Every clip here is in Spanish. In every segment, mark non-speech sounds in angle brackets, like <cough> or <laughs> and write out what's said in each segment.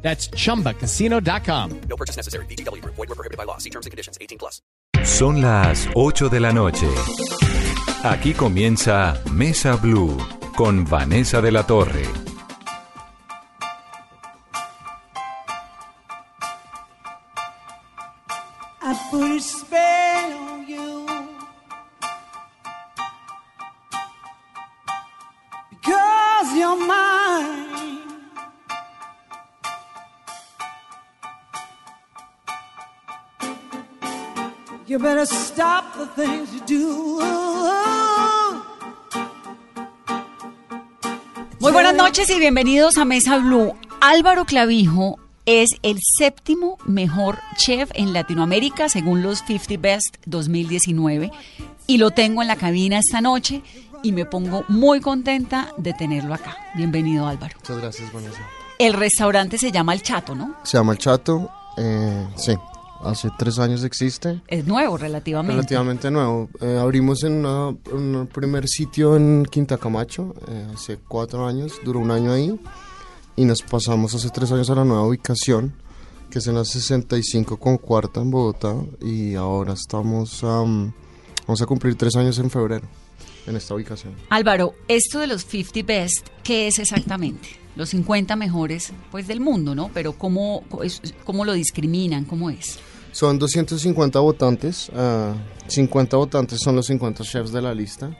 That's chumbacasino.com. No purchase necessary. BGW. Void were prohibited by law. See terms and conditions. 18 plus. Son las 8 de la noche. Aquí comienza Mesa Blue con Vanessa de la Torre. I put a spell You better stop the things you do. Muy buenas noches y bienvenidos a Mesa Blue. Álvaro Clavijo es el séptimo mejor chef en Latinoamérica según los 50 Best 2019 y lo tengo en la cabina esta noche y me pongo muy contenta de tenerlo acá. Bienvenido Álvaro. Muchas gracias, Vanessa. El restaurante se llama El Chato, ¿no? Se llama El Chato. eh, sí, hace tres años existe. Es nuevo relativamente. Relativamente nuevo. Eh, abrimos en una- un primer sitio en Quinta Camacho eh, hace cuatro años. Duró un año ahí. Y nos pasamos hace tres años a la nueva ubicación, que es en la 65 con cuarta en Bogotá. Y ahora estamos. am, vamos a cumplir tres años en febrero en esta ubicación. Álvaro, esto de los 50 Best, ¿qué es exactamente? Los 50 mejores pues del mundo, ¿no? Pero ¿cómo, cómo lo discriminan? ¿Cómo es? Son 250 votantes, ah, 50 votantes son los 50 chefs de la lista,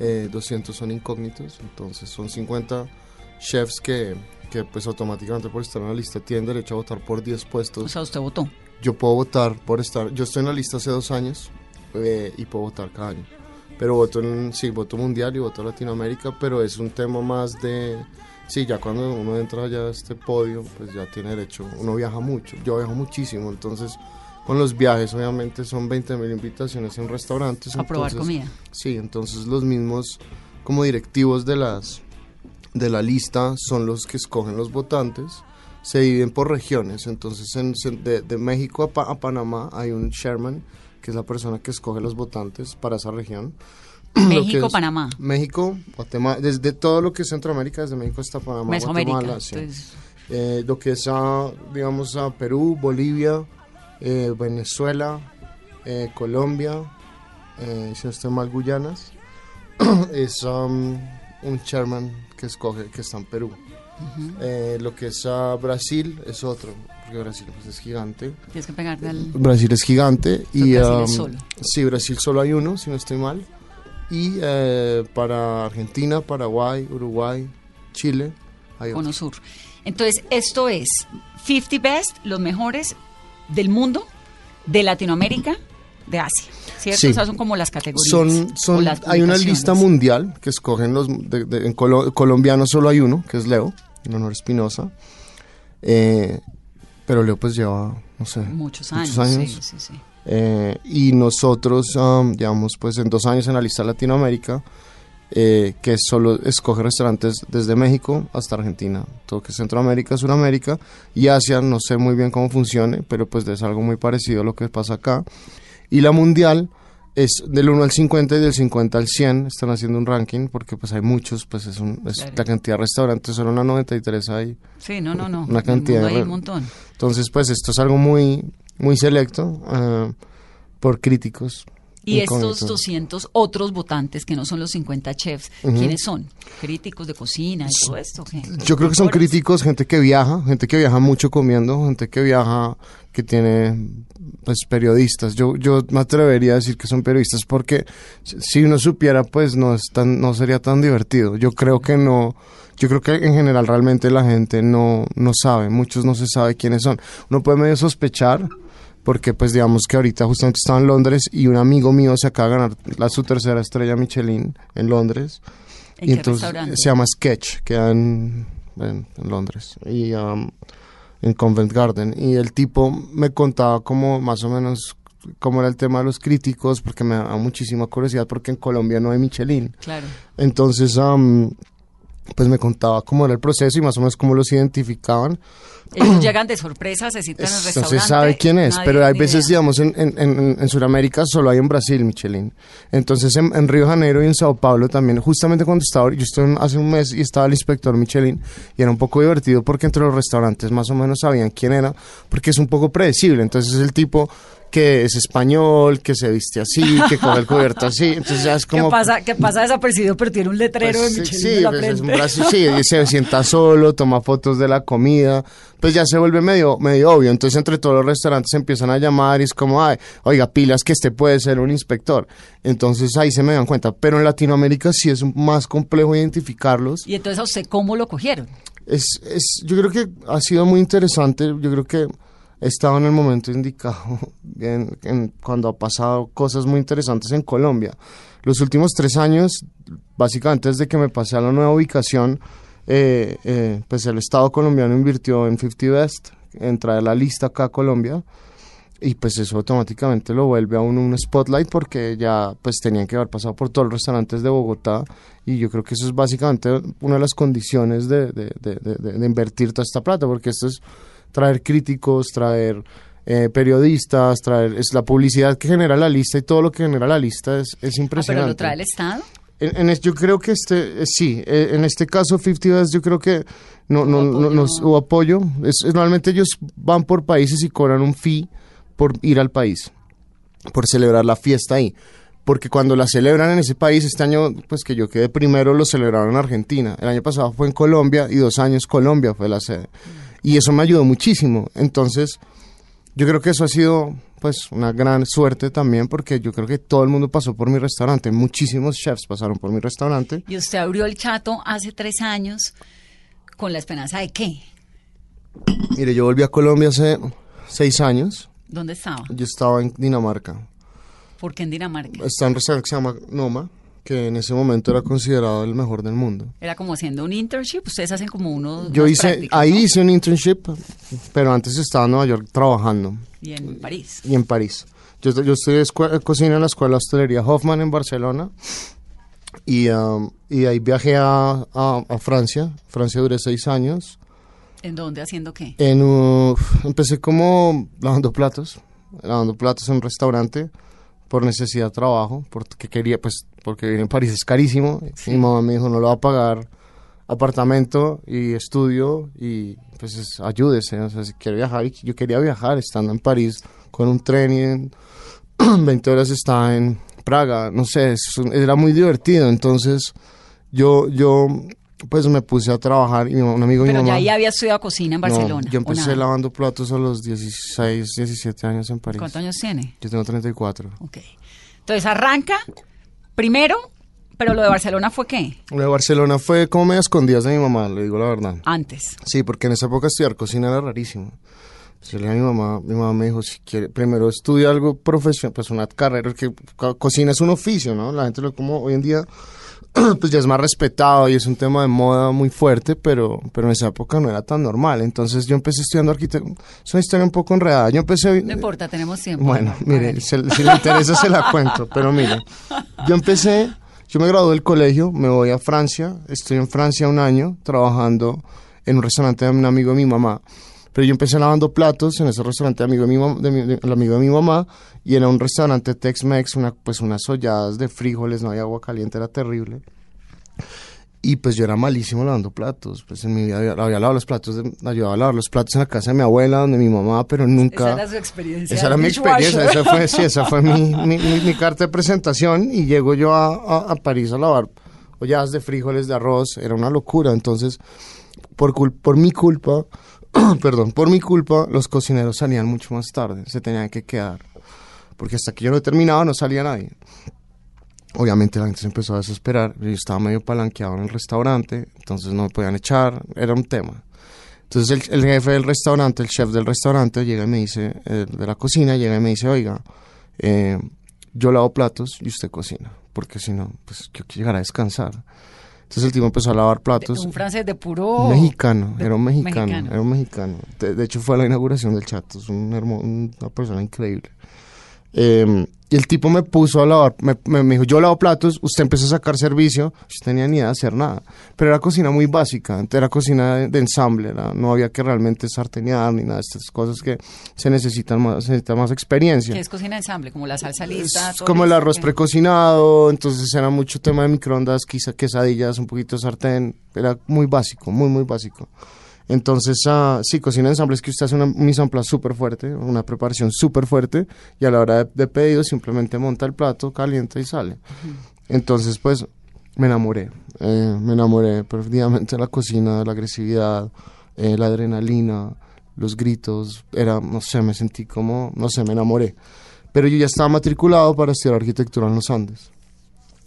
eh, 200 son incógnitos, entonces son 50 chefs que, que pues automáticamente por estar en la lista tienen derecho a votar por 10 O puestos. sea, usted votó. Yo puedo votar por estar, yo estoy en la lista hace dos años eh, y puedo votar cada año, pero voto en, sí, voto mundial y voto Latinoamérica, pero es un tema más de... Sí, ya cuando uno entra ya a este podio, pues ya tiene derecho. Uno viaja mucho, yo viajo muchísimo, entonces con los viajes obviamente son 20 mil invitaciones en restaurantes. A probar entonces- comida. Sí, entonces los mismos como directivos de las de la lista son los que escogen los votantes. Se dividen por regiones, entonces en, en- de, de México a, Pa- a Panamá hay un chairman, que es la persona que escoge los votantes para esa región. <clears throat> México, Panamá. México, Guatemala, desde todo lo que es Centroamérica, desde México hasta Panamá, Mesoamérica. Guatemala, sí. entonces, Eh, lo que es, a, digamos, a Perú, Bolivia, eh, Venezuela, eh, Colombia, si no estoy mal, Guyanas, <clears throat> es um, un chairman que escoge, que está en Perú. Lo que es a Brasil es otro, porque Brasil pues, es gigante. tienes que pegarte al... Brasil es gigante y Brasil es um, solo. sí, Brasil solo hay uno, si no estoy mal. Y eh, para Argentina, Paraguay, Uruguay, Chile, hay. Cono Sur. Entonces, esto es 50 Best, los mejores del mundo, de Latinoamérica, de Asia. ¿Cierto? Sí. O sea, son como las categorías. Son, o son, las hay una lista mundial que escogen los, de- de- en colo- colombiano solo hay uno, que es Leo, en honor a Espinosa. Eh, pero Leo pues lleva, no sé, Muchos años. muchos años. Sí, sí, sí. Eh, y nosotros um, llevamos pues en dos años en la lista Latinoamérica, eh, que solo escoge restaurantes desde México hasta Argentina, todo que es Centroamérica, Sudamérica y Asia, no sé muy bien cómo funcione, pero pues es algo muy parecido a lo que pasa acá. Y la mundial es del 1 al 50 y del 50 al 100, están haciendo un ranking porque pues hay muchos, pues es, un- es Claro. la cantidad de restaurantes, solo una 93 hay. Sí, no, no, no. Una En cantidad de hay un montón. Entonces pues esto es algo muy, muy selecto eh, por críticos. Y estos 200 otros votantes que no son los 50 chefs, ¿quiénes son? ¿Críticos de cocina y todo esto? ¿qué? Yo creo que son críticos, gente que viaja, gente que viaja mucho comiendo, gente que viaja, que tiene pues periodistas. Yo, yo me atrevería a decir que son periodistas porque si- si uno supiera pues no es tan, no sería tan divertido. Yo creo que no, yo creo que en general realmente la gente no, no sabe, muchos no se sabe quiénes son. Uno puede medio sospechar porque pues digamos que ahorita justamente estaba en Londres y un amigo mío se acaba de ganar la, su tercera estrella Michelin en Londres. ¿En y qué entonces restaurante? se llama Sketch, queda en, en, en Londres y um, en Covent Garden. Y el tipo me contaba como más o menos cómo era el tema de los críticos, porque me da muchísima curiosidad, porque en Colombia no hay Michelin. Claro. Entonces, am, pues me contaba cómo era el proceso y más o menos cómo los identificaban. Ellos <clears throat> llegan de sorpresa, se citan en el No restaurante. se sabe quién es, pero hay veces, idea. digamos, en, en, en, en Sudamérica solo hay en Brasil Michelin. Entonces, en, en Río de Janeiro y en Sao Paulo también, justamente cuando estaba, yo estuve hace un mes y estaba el inspector Michelin y era un poco divertido porque entre los restaurantes más o menos sabían quién era, porque es un poco predecible. Entonces, es el tipo que es español, que se viste así, que coge el cubierto así. Entonces, ya es como. ¿Qué pasa, que pasa desapercibido, pero tiene un letrero Pues, de Michelin sí, en la pues, es un brazo- sí, y se <laughs> sienta solo, toma fotos de la comida, pues ya se vuelve medio, medio obvio. Entonces entre todos los restaurantes se empiezan a llamar y es como, ay, oiga, pilas que este puede ser un inspector. Entonces ahí se me dan cuenta. Pero en Latinoamérica sí es más complejo identificarlos. Y entonces, ¿a usted cómo lo cogieron? Es, es, yo creo que ha sido muy interesante. Yo creo que estado en el momento indicado <laughs> en- en- cuando ha pasado cosas muy interesantes en Colombia. Los últimos tres años, básicamente desde que me pasé a la nueva ubicación, eh, eh, pues el Estado colombiano invirtió en 50 Best, en traer la lista acá a Colombia. Y pues eso automáticamente lo vuelve a un spotlight porque ya pues tenían que haber pasado por todos los restaurantes de Bogotá y yo creo que eso es básicamente una de las condiciones de- de invertir toda esta plata porque esto es traer críticos, traer eh, periodistas, traer es la publicidad que genera la lista y todo lo que genera la lista es, es Ah, pero impresionante. lo trae el Estado. En, en es- yo creo que este, eh, sí, eh, en este caso 50 Best yo creo que no, no, no, no hubo apoyo. Es, es- normalmente ellos van por países y cobran un fee por ir al país, por celebrar la fiesta ahí. Porque cuando la celebran en ese país, este año, pues que yo quedé primero, lo celebraron en Argentina. El año pasado fue en Colombia y dos años Colombia fue la sede. Y eso me ayudó muchísimo. Entonces, yo creo que eso ha sido pues una gran suerte también porque yo creo que todo el mundo pasó por mi restaurante, muchísimos chefs pasaron por mi restaurante. Y usted abrió el chato hace tres años con la esperanza de qué? Mire, yo volví a Colombia hace seis años, ¿Dónde estaba? yo estaba en Dinamarca, ¿Por qué en Dinamarca? está en un restaurante que se llama Noma, que en ese momento era considerado el mejor del mundo. Era como haciendo un internship. Ustedes hacen como uno. Yo hice, ahí ¿no? hice un internship, pero antes estaba en Nueva York trabajando Y en París. y en París. Yo, yo estudié escue- cocina en la escuela de hostelería Hoffman en Barcelona y, um, y ahí viajé a, a- a Francia. Francia duré seis años. ¿En dónde? ¿Haciendo qué? En, uh, empecé como lavando platos, lavando platos en un restaurante por necesidad de trabajo, porque quería, pues, porque vivir en París es carísimo. Mi mamá me dijo, no lo va a pagar apartamento y estudio y pues es- ayúdese, o sea, si quiere viajar, yo quería viajar estando en París con un tren y en <clears throat> 20 horas estaba en Praga, no sé, es era muy divertido, entonces yo, yo pues me puse a trabajar y mi- un amigo de mi Pero mamá... ya ahí había estudiado cocina en No, Barcelona. yo ¿o empecé lavando platos a los 16, 17 años en París. ¿Cuántos años tiene? Yo tengo 34. Ok. Entonces arranca primero, pero lo de Barcelona fue qué? Lo de Barcelona fue como medio escondidas de mi mamá, le digo la verdad. Antes. Sí, porque en esa época estudiar cocina era rarísimo. Yo le dije a mi mamá, mi mamá me dijo, si quiere, primero estudia algo profesional, pues una carrera, que co- cocina es un oficio, ¿no? La gente lo como hoy en día, <clears throat> pues ya es más respetado y es un tema de moda muy fuerte, pero, pero en esa época no era tan normal. Entonces yo empecé estudiando arquitectura, es una historia un poco enredada. Yo empecé... No importa, tenemos tiempo. Bueno, mire, se- si le interesa se la cuento, pero mire, yo empecé, yo me gradué del colegio, me voy a Francia, estoy en Francia un año trabajando en un restaurante de un amigo de mi mamá, pero yo empecé lavando platos en ese restaurante amigo de mi, mam- de mi- de- el amigo de mi mamá y era un restaurante Tex-Mex, una, pues unas holladas de frijoles, no había agua caliente, era terrible. Y pues yo era malísimo lavando platos, pues en mi vida había, había lavado los platos, de- ayudaba a lavar los platos en la casa de mi abuela, donde mi mamá, pero nunca... Esa era su experiencia. Esa era mi experiencia, esa fue, sí, esa fue mi, mi, mi- mi carta de presentación y llego yo a, a- a París a lavar olladas de frijoles, de arroz, era una locura, entonces por, cul- por mi culpa, <clears throat> perdón, por mi culpa los cocineros salían mucho más tarde, se tenían que quedar, porque hasta que yo no terminaba no salía nadie. Obviamente la gente se empezó a desesperar, yo estaba medio palanqueado en el restaurante, entonces no me podían echar, era un tema. Entonces el, el jefe del restaurante, el chef del restaurante, llega y me dice, eh, de la cocina, llega y me dice, oiga, eh, yo lavo platos y usted cocina, porque si no, pues yo quiero llegar a descansar. Entonces el tipo empezó a lavar platos. Un francés de puro... Mexicano, de- era un mexicano, mexicano. era un mexicano. De, de hecho fue a la inauguración del chat, es un hermo- una persona increíble. Eh, y el tipo me puso a lavar, me, me- me dijo, yo lavo platos, usted empezó a sacar servicio, yo tenía ni idea de hacer nada. Pero era cocina muy básica, era cocina de, de ensamble, era- no había que realmente sartenear ni nada de estas cosas que se necesitan más, se necesita más experiencia. Que es cocina de ensamble, como la salsa lista. Es todo como el arroz ¿qué? precocinado, entonces era mucho tema de microondas, quizá quesadillas, un poquito de sartén, era muy básico, muy, muy básico. Entonces, ah, sí, cocina de ensamble es que usted hace una, un mise en place súper fuerte, una preparación súper fuerte, y a la hora de, de pedido simplemente monta el plato, calienta y sale. Entonces, pues, me enamoré, eh, me enamoré perdidamente de la cocina, de la agresividad, eh, la adrenalina, los gritos, era, no sé, me sentí como, no sé, me enamoré. Pero yo ya estaba matriculado para estudiar arquitectura en los Andes.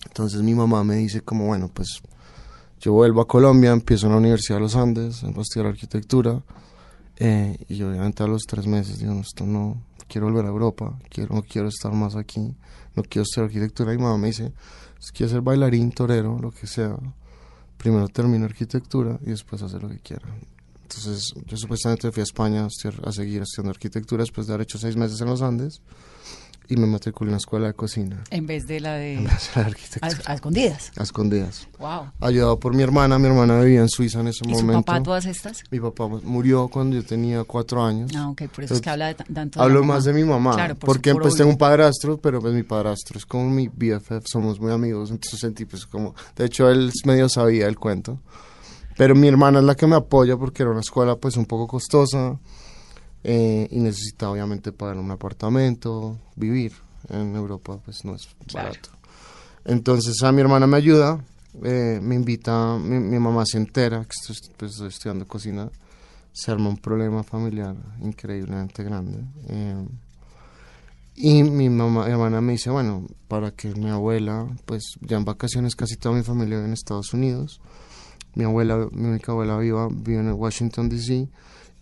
Entonces mi mamá me dice como, bueno, pues yo vuelvo a Colombia, empiezo en la Universidad de los Andes, a estudiar arquitectura. eh, y obviamente a los tres meses digo, no, esto no, quiero volver a Europa, quiero, no quiero estar más aquí, no quiero estudiar arquitectura. Y mi mamá me dice, si quieres ser bailarín, torero, lo que sea, primero termino arquitectura y después hacer lo que quiera. Entonces yo supuestamente fui a España a seguir estudiando arquitectura después de haber hecho seis meses en los Andes y me matriculé en una escuela de cocina. En vez de la de. En vez de A, arquitectura. a escondidas. A escondidas. Wow. Ayudado por mi hermana, mi hermana vivía en Suiza en ese ¿Y su momento. papá todas estas? Mi papá murió cuando yo tenía cuatro años. Ah, ok, por eso es que habla de tanto de Hablo la más de mi mamá, Claro, por porque su- por pues tengo un padrastro, pero pues mi padrastro es como mi BFF, somos muy amigos, entonces sentí pues como, de hecho él medio sabía el cuento, pero mi hermana es la que me apoya porque era una escuela pues un poco costosa eh, y necesitaba obviamente pagar un apartamento, vivir en Europa pues no es Claro. barato. Entonces a mi hermana me ayuda, eh, me invita, mi, mi mamá se entera que estoy, pues, estoy estudiando cocina, se arma un problema familiar increíblemente grande. eh, y mi mamá, mi hermana me dice, bueno, para que mi abuela, pues ya en vacaciones casi toda mi familia vive en Estados Unidos. Mi abuela, mi única abuela viva, vive en Washington, D.C.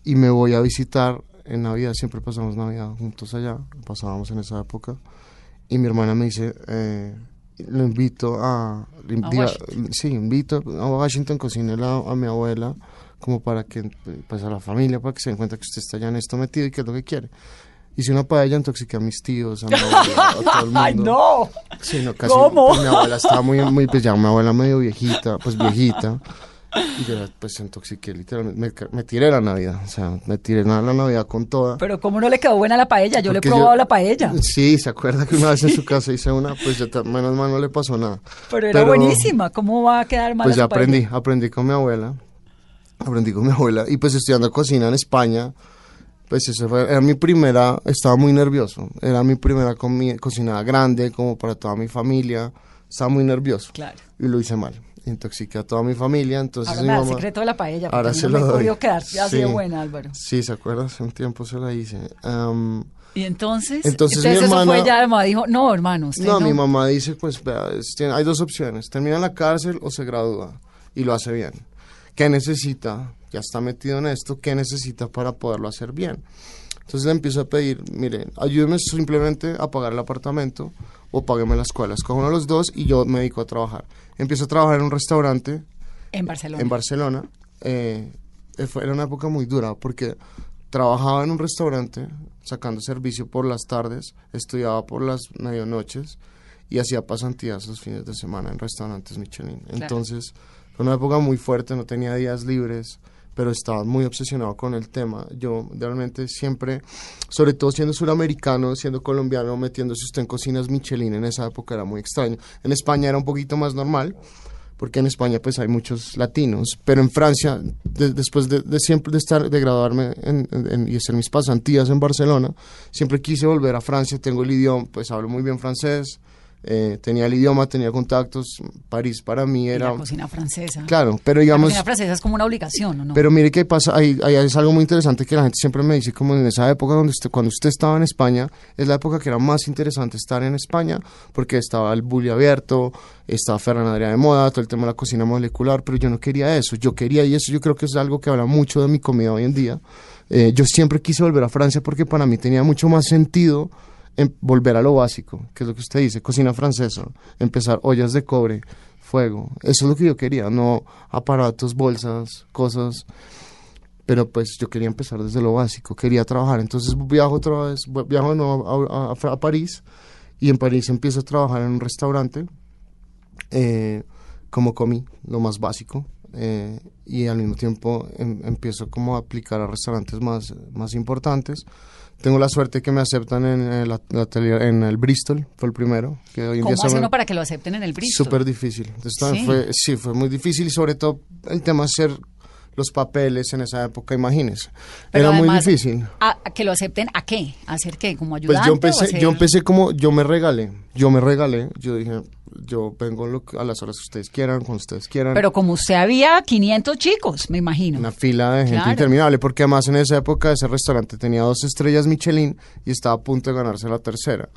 Y me voy a visitar en Navidad, siempre pasamos Navidad juntos allá, pasábamos en esa época. Y mi hermana me dice, eh, lo invito a... le diga- sí, invito a Washington, cocínele a, a mi abuela, como para que, pues a la familia, para que se den cuenta que usted está ya en esto metido y que es lo que quiere. Hice una paella, intoxiqué a mis tíos, a mi abuela, a todo el <laughs> mundo. ¡Ay, no! Sí, no, casi. ¿Cómo? pues, mi abuela estaba muy, muy, pues ya mi abuela medio viejita, pues viejita. Y yo pues intoxiqué literalmente, me, tiré la Navidad, o sea, me tiré la, la Navidad con toda. Pero ¿cómo no le quedó buena la paella? Yo le he probado yo- la paella. Sí, se acuerda que una vez en su casa hice una, pues ya ta- menos mal no le pasó nada. Pero era buenísima. ¿Cómo va a quedar mal Pues ya paella? aprendí, aprendí con mi abuela, aprendí con mi abuela y pues estudiando cocina en España, pues eso fue, era mi primera, estaba muy nervioso, era mi primera cocinada grande como para toda mi familia, estaba muy nervioso Claro. y lo hice mal, intoxiqué a toda mi familia, entonces Ahora mi da el mamá... secreto de la paella. Ahora porque se no lo doy. quedar de Sí. buena, Álvaro. Sí, ¿se acuerda? Hace un tiempo se la hice. Am, Y entonces, Entonces mi eso hermana- fue ya, mamá dijo, no, hermano, usted No, no. mi mamá dice, pues, vea, hay dos opciones, termina en la cárcel o se gradúa y lo hace bien. ¿Qué necesita? Ya está metido en esto, ¿qué necesita para poderlo hacer bien? Entonces le empiezo a pedir, mire, ayúdeme simplemente a pagar el apartamento o págueme la escuela. Escojo uno de los dos y yo me dedico a trabajar. Empiezo a trabajar en un restaurante En Barcelona. en Barcelona. eh, eh, fue, era una época muy dura porque trabajaba en un restaurante sacando servicio por las tardes, estudiaba por las medianoches y hacía pasantías los fines de semana en restaurantes Michelin. Entonces fue una época muy fuerte, no tenía días libres, pero estaba muy obsesionado con el tema. Yo realmente siempre, sobre todo siendo suramericano, siendo colombiano, metiéndose usted en cocinas Michelin en esa época era muy extraño. En España era un poquito más normal porque en España pues hay muchos latinos, pero en Francia, de- después de, siempre de graduarme en- y hacer mis pasantías en Barcelona, siempre quise volver a Francia, tengo el idioma, pues hablo muy bien francés, eh, tenía el idioma, tenía contactos, París para mí Y era... la cocina francesa. Claro, pero La digamos... cocina francesa es como una obligación, ¿o no? Pero mire que pasa, ahí, ahí es algo muy interesante que la gente siempre me dice, como en esa época donde usted, cuando usted estaba en España, es la época que era más interesante estar en España, porque estaba el bully abierto, estaba Ferran Adrià de moda, todo el tema de la cocina molecular, pero yo no quería eso, yo quería, y eso yo creo que es algo que habla mucho de mi comida hoy en día, eh, yo siempre quise volver a Francia porque para mí tenía mucho más sentido en volver a lo básico, que es lo que usted dice, cocina francesa, empezar ollas de cobre, fuego, eso es lo que yo quería, no aparatos, bolsas, cosas pero pues yo quería empezar desde lo básico, quería trabajar. Entonces viajo otra vez, viajo de nuevo a, a- a París y en París empiezo a trabajar en un restaurante eh, como comí, lo más básico. Eh, y al mismo tiempo em- empiezo como a aplicar a restaurantes más, más importantes. Tengo la suerte que me aceptan en atelier- en el Bristol, fue el primero. Que hoy en ¿Cómo día hace uno para que lo acepten en el Bristol? Súper difícil. Entonces, Sí. Fue, sí, fue muy difícil y sobre todo el tema de hacer los papeles en esa época, imagínese. Pero Era muy difícil. ¿a, a que lo acepten a qué? ¿A hacer qué? ¿Como Pues ayudante? yo o empecé, hacer- yo empecé como, yo me regalé, yo me regalé, yo dije, yo vengo lo a las horas que ustedes quieran, cuando ustedes quieran. Pero como usted había 500 chicos, me imagino. una fila de gente Claro. interminable, porque además en esa época ese restaurante tenía dos estrellas Michelin y estaba a punto de ganarse la tercera.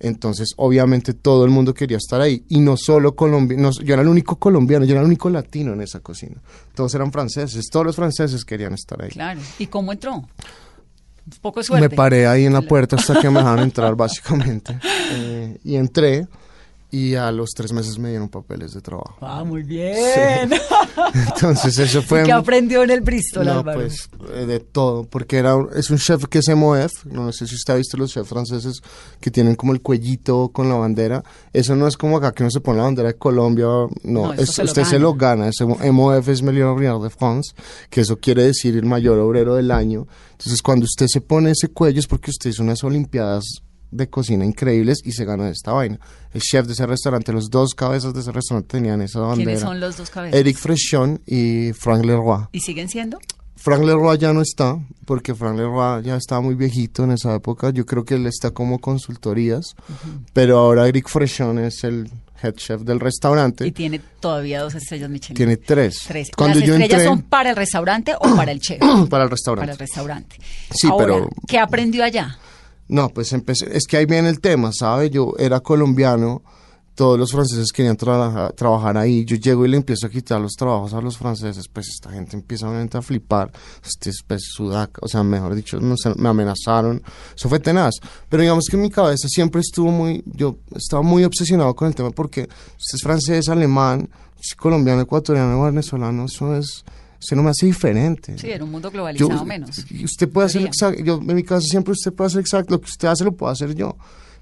Entonces, obviamente, todo el mundo quería estar ahí. Y no solo colombianos, yo era el único colombiano, yo era el único latino en esa cocina. Todos eran franceses, todos los franceses querían estar ahí. Claro. ¿Y cómo entró? Poco suerte. Me paré ahí en la <laughs> puerta hasta que me dejaron entrar, básicamente. <laughs> Eh, y entré y a los tres meses me dieron papeles de trabajo. Ah, muy bien. <laughs> Entonces, eso fue... ¿Y qué aprendió en el Bristol, No, Álvaro? pues eh, de todo, porque era es un chef que es MOF, no sé si usted ha visto los chefs franceses que tienen como el cuellito con la bandera, eso no es como acá que uno se pone la bandera de Colombia, no, No, es- se usted se gana. lo gana, ese MOF es Meilleur Ouvrier de France, que eso quiere decir el mayor obrero del año, entonces cuando usted se pone ese cuello es porque usted hizo unas olimpiadas de cocina increíbles y se ganó esta vaina. El chef de ese restaurante, los dos cabezas de ese restaurante tenían esa bandera. ¿Quiénes son los dos cabezas? Eric Frechon y Frank Leroy. ¿Y siguen siendo? Frank Leroy ya no está, porque Frank Leroy ya estaba muy viejito en esa época. Yo creo que él está como consultorías, pero ahora Eric Frechon es el head chef del restaurante. Y tiene todavía dos estrellas Michelin. Tiene tres. Tres. Cuando ¿Las yo estrellas entré son para el restaurante o para el chef? <coughs> para el restaurante. para el restaurante. Sí, Ahora, pero- ¿qué aprendió allá? No, pues empecé, es que ahí viene el tema, ¿sabe? Yo era colombiano, todos los franceses querían trabajar, ahí, yo llego y le empiezo a quitar los trabajos a los franceses, pues esta gente empieza obviamente a flipar, este es pues, sudaca, o sea, mejor dicho, no sé, me amenazaron, eso fue tenaz, pero digamos que en mi cabeza siempre estuvo muy, yo estaba muy obsesionado con el tema porque usted es francés, alemán, colombiano, ecuatoriano, venezolano, eso es, eso no me hace diferente. Sí, en un mundo globalizado Yo- menos. Usted puede hacer exacto, yo en mi caso siempre usted puede hacer exacto, lo que usted hace lo puedo hacer yo,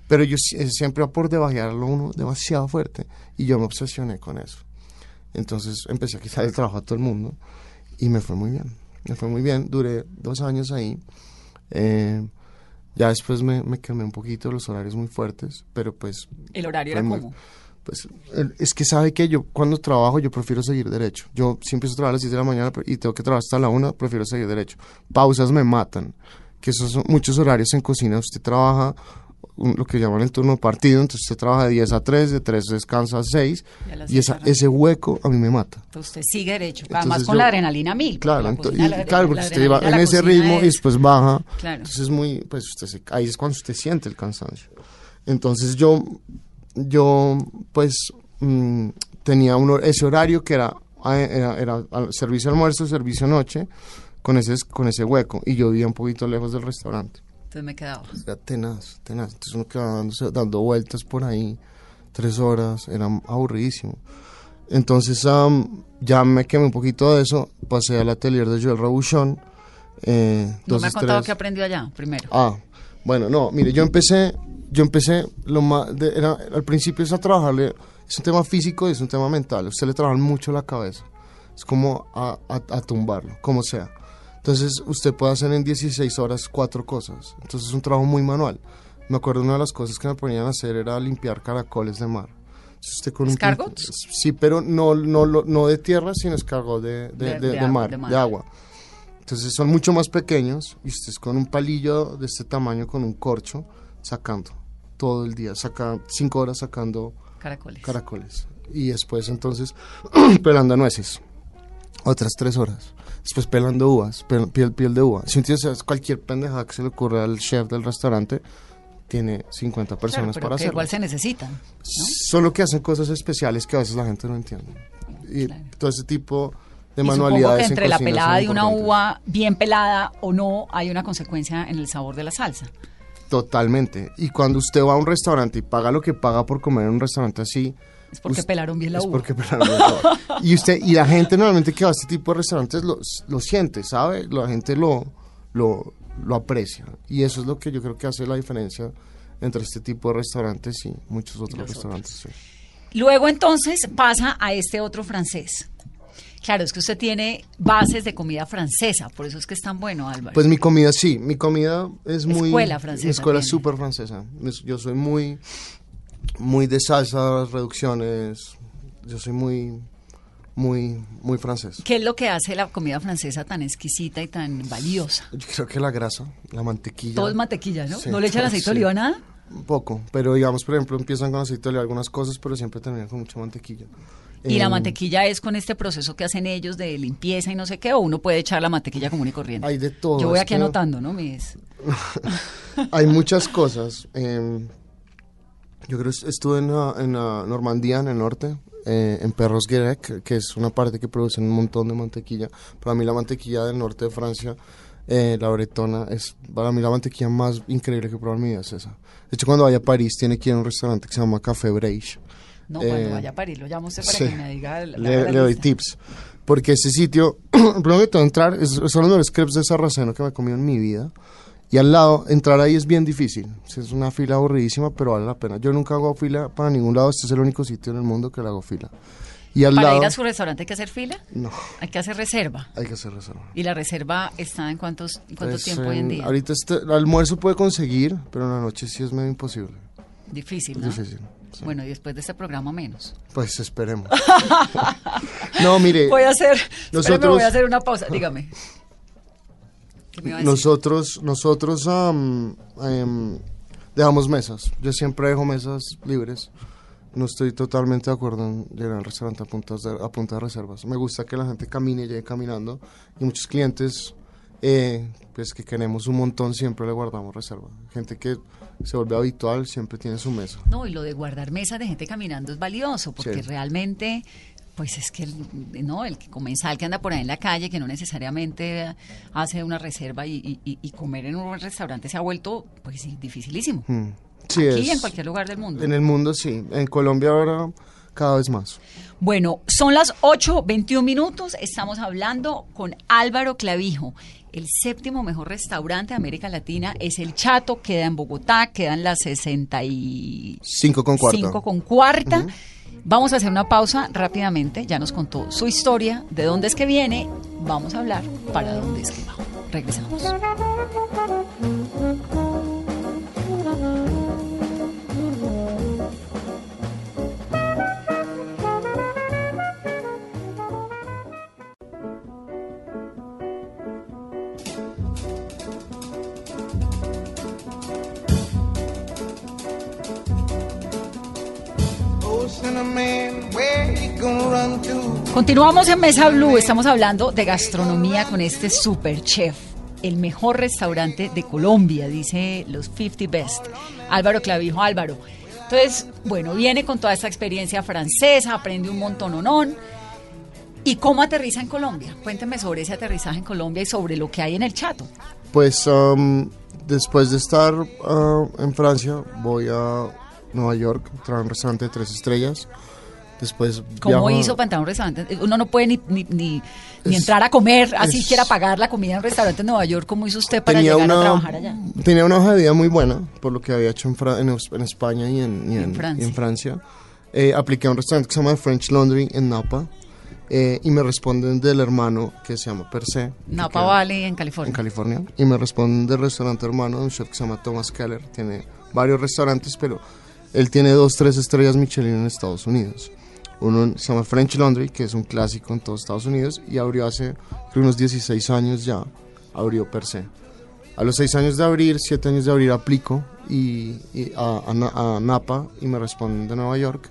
pero yo eh, siempre va por debajearlo uno demasiado fuerte y yo me obsesioné con eso. Entonces empecé a quitar el trabajo a todo el mundo y me fue muy bien, me fue muy bien, duré dos años ahí, eh, ya después me, me quemé un poquito los horarios muy fuertes, pero pues ¿El horario era muy- cómo? Pues es que sabe que yo cuando trabajo yo prefiero seguir derecho. Yo si empiezo a trabajar a las 7 de la mañana y tengo que trabajar hasta la 1, prefiero seguir derecho. Pausas me matan, que esos son muchos horarios en cocina. Usted trabaja un- lo que llaman el turno partido, entonces usted trabaja de 10 a 3, de 3 descansa a 6 Y y esa, ese hueco a mí me mata. Entonces usted sigue derecho. Además Entonces con yo- la adrenalina mil. Claro, la ento- cocina, y- la- claro, la porque usted va adrenalina de en ese ritmo y es- después baja. Claro. Entonces muy, pues usted se- ahí es cuando usted siente el cansancio. Entonces yo, yo pues mm, tenía un, ese horario que era, ah, era, servicio almuerzo, servicio noche, con ese, con ese hueco. Y yo vivía un poquito lejos del restaurante. Entonces me quedaba. Era tenaz, tenaz. Entonces uno quedaba dándose- dando vueltas por ahí, tres horas, era aburridísimo. Entonces ya me quemé un poquito de eso, pasé al atelier de Joel Rabuchon. Eh, No me ha contado qué aprendió allá, primero. Ah, bueno, no, mire, yo empecé, yo empecé, lo más, de- era, al principio es a trabajarle, es un tema físico y es un tema mental, usted le trabaja mucho la cabeza, es como a, a- a tumbarlo, como sea. Entonces usted puede hacer en 16 horas cuatro cosas, entonces es un trabajo muy manual. Me acuerdo una de las cosas que me ponían a hacer era limpiar caracoles de mar. Usted con un. Sí, pero no, no, no de tierra, sino escargot de, de, De- mar, de mar. de agua. Entonces son mucho más pequeños y usted es con un palillo de este tamaño, con un corcho, sacando todo el día, saca cinco horas sacando Caracoles. caracoles. Y después entonces <clears throat> pelando nueces, otras tres horas. Después pelando uvas, pel- piel, piel de uva. Si cualquier pendejada que se le ocurra al chef del restaurante, tiene 50 Claro, personas pero para hacerlo. igual se necesitan. Solo que hacen cosas especiales que a veces la gente no entiende. Y Claro. todo ese tipo de y manualidades que en entre la pelada de una uva bien pelada o no, hay una consecuencia en el sabor de la salsa. Totalmente. Y cuando usted va a un restaurante y paga lo que paga por comer en un restaurante así, Es porque pelaron bien la es uva. porque pelaron bien la uva. Y usted y la gente normalmente que va a este tipo de restaurantes lo, lo siente, ¿sabe? La gente lo, lo, lo aprecia. Y eso es lo que yo creo que hace la diferencia entre este tipo de restaurantes y muchos otros restaurantes. sí. Luego entonces pasa a este otro francés. Claro, es que usted tiene bases de comida francesa, por eso es que es tan bueno, Álvaro. Pues mi comida sí, mi comida es muy... Escuela francesa escuela súper francesa. Es- Yo soy muy, muy de salsas, reducciones. Yo soy muy, muy, muy francés. ¿Qué es lo que hace la comida francesa tan exquisita y tan valiosa? Yo creo que la grasa, la mantequilla. Todo es mantequilla, ¿no? Sí, ¿No le echan aceite sí. de oliva nada? Un poco, pero digamos, por ejemplo, empiezan con aceite de oliva algunas cosas, pero siempre terminan con mucha mantequilla. Y la Em, mantequilla es con este proceso que hacen ellos de limpieza y no sé qué, o uno puede echar la mantequilla común y corriente. Hay de todo, Yo voy aquí que- anotando, ¿no? Mis... <laughs> Hay muchas cosas. em, yo creo que estuve en, la- en la Normandía, en el norte, eh, en Perros Guirec, que es una parte que producen un montón de mantequilla. Para mí la mantequilla del norte de Francia, eh, la bretona, es para mí la mantequilla más increíble que he probado en mi vida es esa. De hecho, cuando vaya a París, tiene que ir a un restaurante que se llama Café Breich. No, cuando Eh, vaya a París, lo llamo usted para Sí. que me diga la, le, le doy tips. Porque ese sitio, <clears throat> todo, entrar, es, son los mejores crepes de sarraceno que me he comido en mi vida. Y al lado, entrar ahí es bien difícil. Es una fila aburridísima, pero vale la pena. Yo nunca hago fila para ningún lado. Este es el único sitio en el mundo que le hago fila. Y al Para lado. ir a su restaurante hay que hacer fila, No, hay que hacer reserva. hay que hacer reserva. ¿Y la reserva está en cuántos, en cuánto Pues, tiempo hoy en en- día? Ahorita este, el almuerzo puede conseguir, pero en la noche sí es medio imposible. Difícil, Es ¿no? difícil. Sí. Bueno, y después de este programa menos. Pues esperemos. <laughs> no, mire. Voy a hacer, nosotros- voy a hacer una pausa, dígame. Nosotros, nosotros em, dejamos mesas. Yo siempre dejo mesas libres. No estoy totalmente de acuerdo en llegar al restaurante a, puntas de, a punta de reservas. Me gusta que la gente camine y llegue caminando. Y muchos clientes, eh, pues que queremos un montón, siempre le guardamos reserva. Gente que se vuelve habitual, siempre tiene su mesa. No, y lo de guardar mesas de gente caminando es valioso, porque Sí. realmente, pues es que el, no, el que comensal que anda por ahí en la calle, que no necesariamente hace una reserva y, y- comer en un restaurante se ha vuelto, pues sí, dificilísimo. Mm. Sí, Aquí es- en cualquier lugar del mundo. En el mundo sí. En Colombia ahora cada vez más. Bueno, son las 8.21 minutos. Estamos hablando con Álvaro Clavijo. El séptimo mejor restaurante de América Latina es El Chato, queda en Bogotá, queda en la 65 Cinco con cuarta. con cuarta. Vamos a hacer una pausa rápidamente. Ya nos contó su historia, de dónde es que viene. Vamos a hablar para dónde es que va. Regresamos. Continuamos en Mesa Blue. Estamos hablando de gastronomía con este super chef. El mejor restaurante de Colombia, dice los 50 Best. Álvaro Clavijo, Álvaro. Entonces, bueno, viene con toda esta experiencia francesa, aprende un montón onón. ¿Y cómo aterriza en Colombia? Cuénteme sobre ese aterrizaje en Colombia y sobre lo que hay en el Chato. Pues um, después de estar uh, en Francia, voy a Nueva York, trabajar en un restaurante de tres estrellas. Después ¿Cómo hizo para entrar a un restaurante? Uno no puede ni, ni, ni- ni Es- entrar a comer, así es- quiera pagar la comida en un restaurante en Nueva York. ¿Cómo hizo usted para llegar una, a trabajar allá? Tenía una hoja de vida muy buena, por lo que había hecho en, Fra- en, en España y en, y En en- Francia. y Francia. Eh, apliqué a un restaurante que se llama French Laundry en Napa. eh, y me responden del hermano que se llama Per se. que Napa Valley, en California. En California. Y me responden del restaurante hermano de un chef que se llama Thomas Keller. Tiene varios restaurantes, pero él tiene dos, tres estrellas Michelin en Estados Unidos. Uno se llama French Laundry, que es un clásico en todos Estados Unidos, y abrió hace creo, unos 16 años ya, abrió per se. A los 6 años de abrir, 7 años de abrir, aplico y, y a, a a Napa y me responden de Nueva York,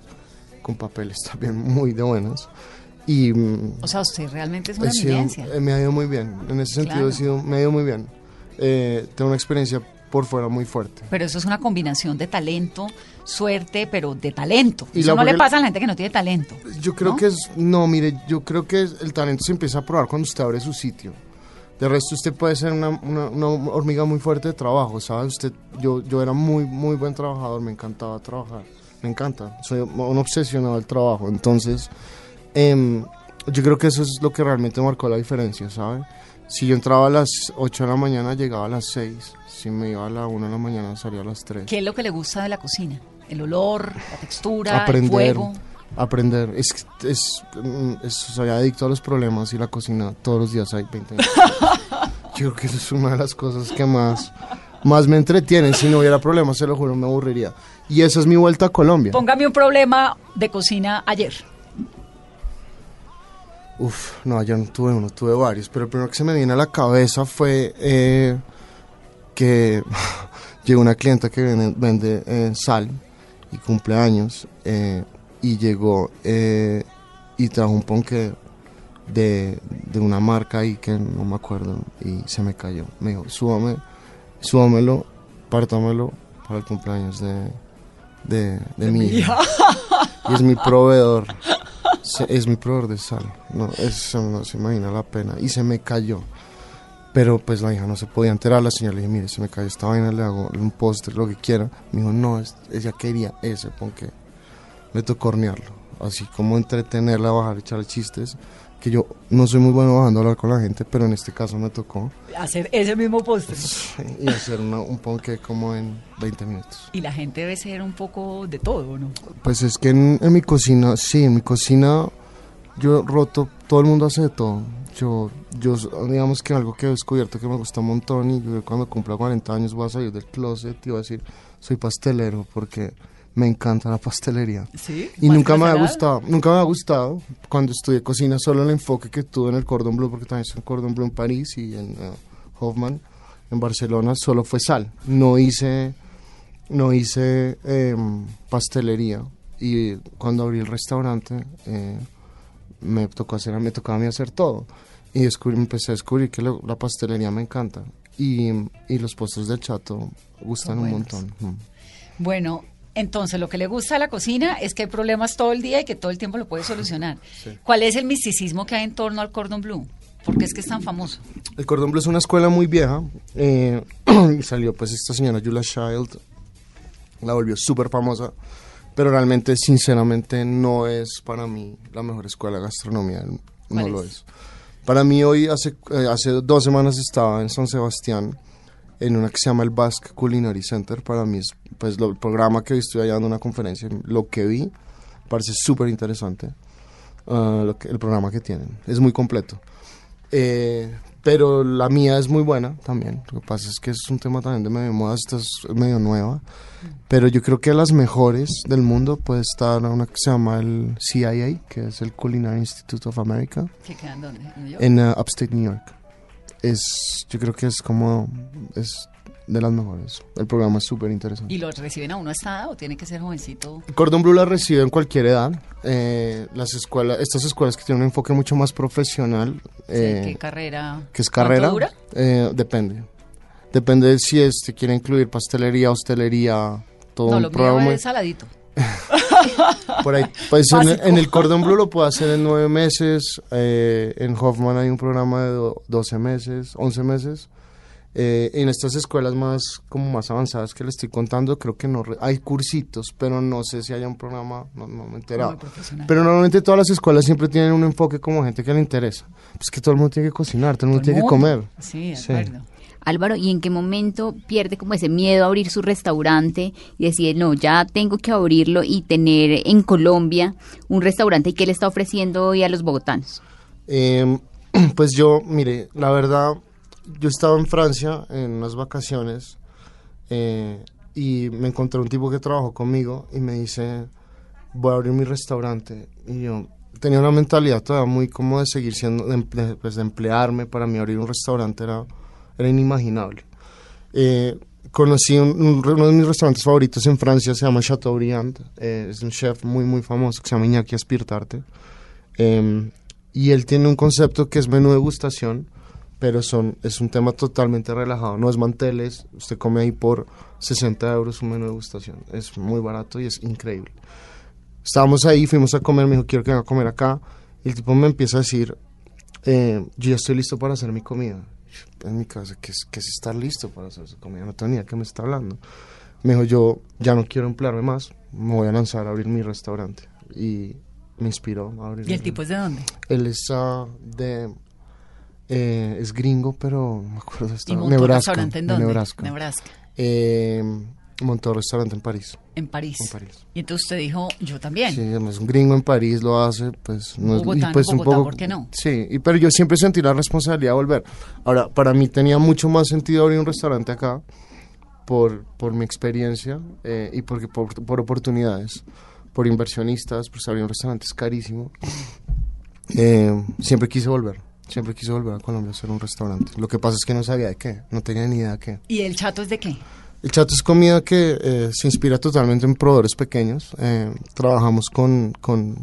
con papeles <laughs> también muy de buenos. Y mm, O sea, usted realmente es una eminencia. eh, me ha ido muy bien, en ese sentido Claro. he sido, me ha ido muy bien. Eh, tengo una experiencia por fuera muy fuerte. Pero eso es una combinación de talento, suerte, pero de talento. Y eso no le pasa a la gente que no tiene talento. Yo creo ¿No? que es, no, mire, yo creo que el talento se empieza a probar cuando usted abre su sitio. De resto, usted puede ser una, una- una hormiga muy fuerte de trabajo, ¿sabes? Usted, yo, yo era muy, muy buen trabajador, me encantaba trabajar. Me encanta, soy un obsesionado del trabajo. Entonces, em, yo creo que eso es lo que realmente marcó la diferencia, ¿sabes? Si yo entraba a las 8 de la mañana, llegaba a las 6. Si me iba a la 1 de la mañana, salía a las 3. ¿Qué es lo que le gusta de la cocina? El olor, la textura, aprender, el fuego. aprender. Es, es, mm, es- soy adicto a los problemas y la cocina todos los días hay 20 minutos. <laughs> Yo creo que eso es una de las cosas que más, más me entretienen. Si no hubiera problemas, se lo juro, me aburriría. Y esa es mi vuelta a Colombia. Póngame un problema de cocina ayer. Uf, no, yo no tuve uno, tuve varios, pero el primero que se me viene a la cabeza fue eh, que <laughs> llegó una clienta que vende, vende, eh, sal y cumpleaños eh, y llegó eh, y trajo un ponque de, de una marca ahí que no me acuerdo y se me cayó. Me dijo, súbame, súbamelo, pártamelo para el cumpleaños de, de, de mi hija. Y es mi proveedor. Se- Es mi proveedor de sal. No, eso no se imagina la pena. Y se me cayó. Pero pues la hija no se podía enterar. La señora le dije, mire, se me cayó esta vaina, le hago un postre, lo que quiera. Me dijo, no, es- ella quería ese, porque me tocó hornearlo. Así como entretenerla, bajar, echarle chistes. Que yo no soy muy bueno bajando a hablar con la gente, pero en este caso me tocó. Hacer ese mismo postre. <laughs> Y hacer una- un ponque como en 20 minutos. Y la gente debe ser un poco de todo, ¿no? Pues es que en, en mi cocina, sí, en mi cocina yo roto, todo el mundo hace de todo. Yo, yo, digamos que algo que he descubierto que me gusta un montón y yo cuando cumpla 40 años voy a salir del closet y voy a decir, soy pastelero porque me encanta la pastelería. Sí. Y nunca me ha gustado, nunca me ha gustado cuando estudié cocina, solo el enfoque que tuve en el Cordon Bleu, porque también hice en Cordon Bleu en París y en eh, Hoffman, en Barcelona, solo fue sal. No hice, no hice em, pastelería. Y cuando abrí el restaurante, eh, me tocó hacer, me tocaba a mí hacer todo. Y descubrí, empecé a descubrir que lo- la pastelería me encanta. Y, y los postres del chato gustan un montón. Mm. Bueno, entonces lo que le gusta a la cocina es que hay problemas todo el día y que todo el tiempo lo puede solucionar. ¿Cuál es el misticismo que hay en torno al cordón blue? ¿Por qué es que es tan famoso? El Cordon Bleu es una escuela muy vieja. eh, <clears throat> y salió pues esta señora Julia Child. La volvió súper famosa. Pero realmente, sinceramente, no es para mí la mejor escuela de gastronomía. No ¿Cuál lo es? Para mí hoy, hace, eh, hace dos semanas estaba en San Sebastián en una que se llama el Basque Culinary Center. Para mí es pues lo- el programa que hoy estoy allá dando una conferencia. Lo que vi parece súper interesante. que- el programa que tienen. Es muy completo. Eh, pero la mía es muy buena también. Lo que pasa es que es un tema también de medio moda, esta es medio nueva. Pero yo creo que las mejores del mundo puede estar una que se llama el CIA, que es el Culinary Institute of America, ¿Que quedan dónde? ¿En New York? en uh, Upstate New York. Es, yo creo que es como, es de las mejores. El programa es súper interesante. ¿Y lo reciben a uno a esta edad o tiene que ser jovencito? Cordon Bleu la recibe en cualquier edad. Eh, las escuelas, estas escuelas que tienen un enfoque mucho más profesional. eh, ¿Qué carrera? que es ¿Cuánto carrera. dura? Eh, depende. Depende de si es, si quiere incluir pastelería, hostelería, todo No, un lo programa. es saladito. <laughs> Por ahí, pues en, en el Cordon Bleu lo puedo hacer en nueve meses. eh, en Hoffman hay un programa de do- 12 meses, 11 meses. Eh, en estas escuelas más como más avanzadas que le estoy contando, creo que no hay cursitos, pero no sé si haya un programa, no, no me he enterado. Pero normalmente todas las escuelas siempre tienen un enfoque como gente que le interesa. Pues que todo el mundo tiene que cocinar, todo el mundo Todo el tiene que comer. Sí, de Sí. acuerdo. Álvaro, ¿y en qué momento pierde como ese miedo a abrir su restaurante y decide, no, ya tengo que abrirlo y tener en Colombia un restaurante y qué le está ofreciendo hoy a los bogotanos? Eh, <clears throat> pues yo, mire, la verdad, yo estaba en Francia en unas vacaciones eh, y me encontré un tipo que trabajó conmigo y me dice, voy a abrir mi restaurante. Y yo tenía una mentalidad todavía muy como de seguir siendo, de, pues, de emplearme. Para mí abrir un restaurante era, era inimaginable. Eh, conocí un- un- uno de mis restaurantes favoritos en Francia, se llama Chateaubriand. eh, es un chef muy, muy famoso que se llama Iñaki Aspirtarte. Em, y él tiene un concepto que es menú degustación, pero son, es un tema totalmente relajado. No es manteles, usted come ahí por 60 euros un menú degustación. Es muy barato y es increíble. Estábamos ahí, fuimos a comer, me dijo, quiero que venga a comer acá. Y el tipo me empieza a decir, eh, yo ya estoy listo para hacer mi comida. En mi cabeza, ¿qué es, qué es estar listo para hacer esa comida? No tenía que me está hablando. Me dijo, yo ya no quiero emplearme más, me voy a lanzar a abrir mi restaurante. Y me inspiró a abrir ¿Y el tipo es de dónde? Él es ah, de... eh, es gringo, pero no me acuerdo de ¿Y montó un Nebraska. restaurante en? Nebraska. Nebraska. Eh, montó restaurante en París. En París. En París. Y entonces usted dijo, yo también. Sí, además un gringo en París lo hace, pues no es Bogotá, pues no, un Bogotá, poco ¿por qué no? Sí, y, pero yo siempre sentí la responsabilidad de volver. Ahora, para mí tenía mucho más sentido abrir un restaurante acá por, por mi experiencia eh, y porque por, por oportunidades, por inversionistas, pues abrir un restaurante es carísimo. <laughs> Eh, siempre quise volver, siempre quise volver a Colombia a hacer un restaurante. Lo que pasa es que no sabía de qué, no tenía ni idea de qué. ¿Y el chato es de qué? El chato es comida que eh, se inspira totalmente en proveedores pequeños. Eh, trabajamos con, con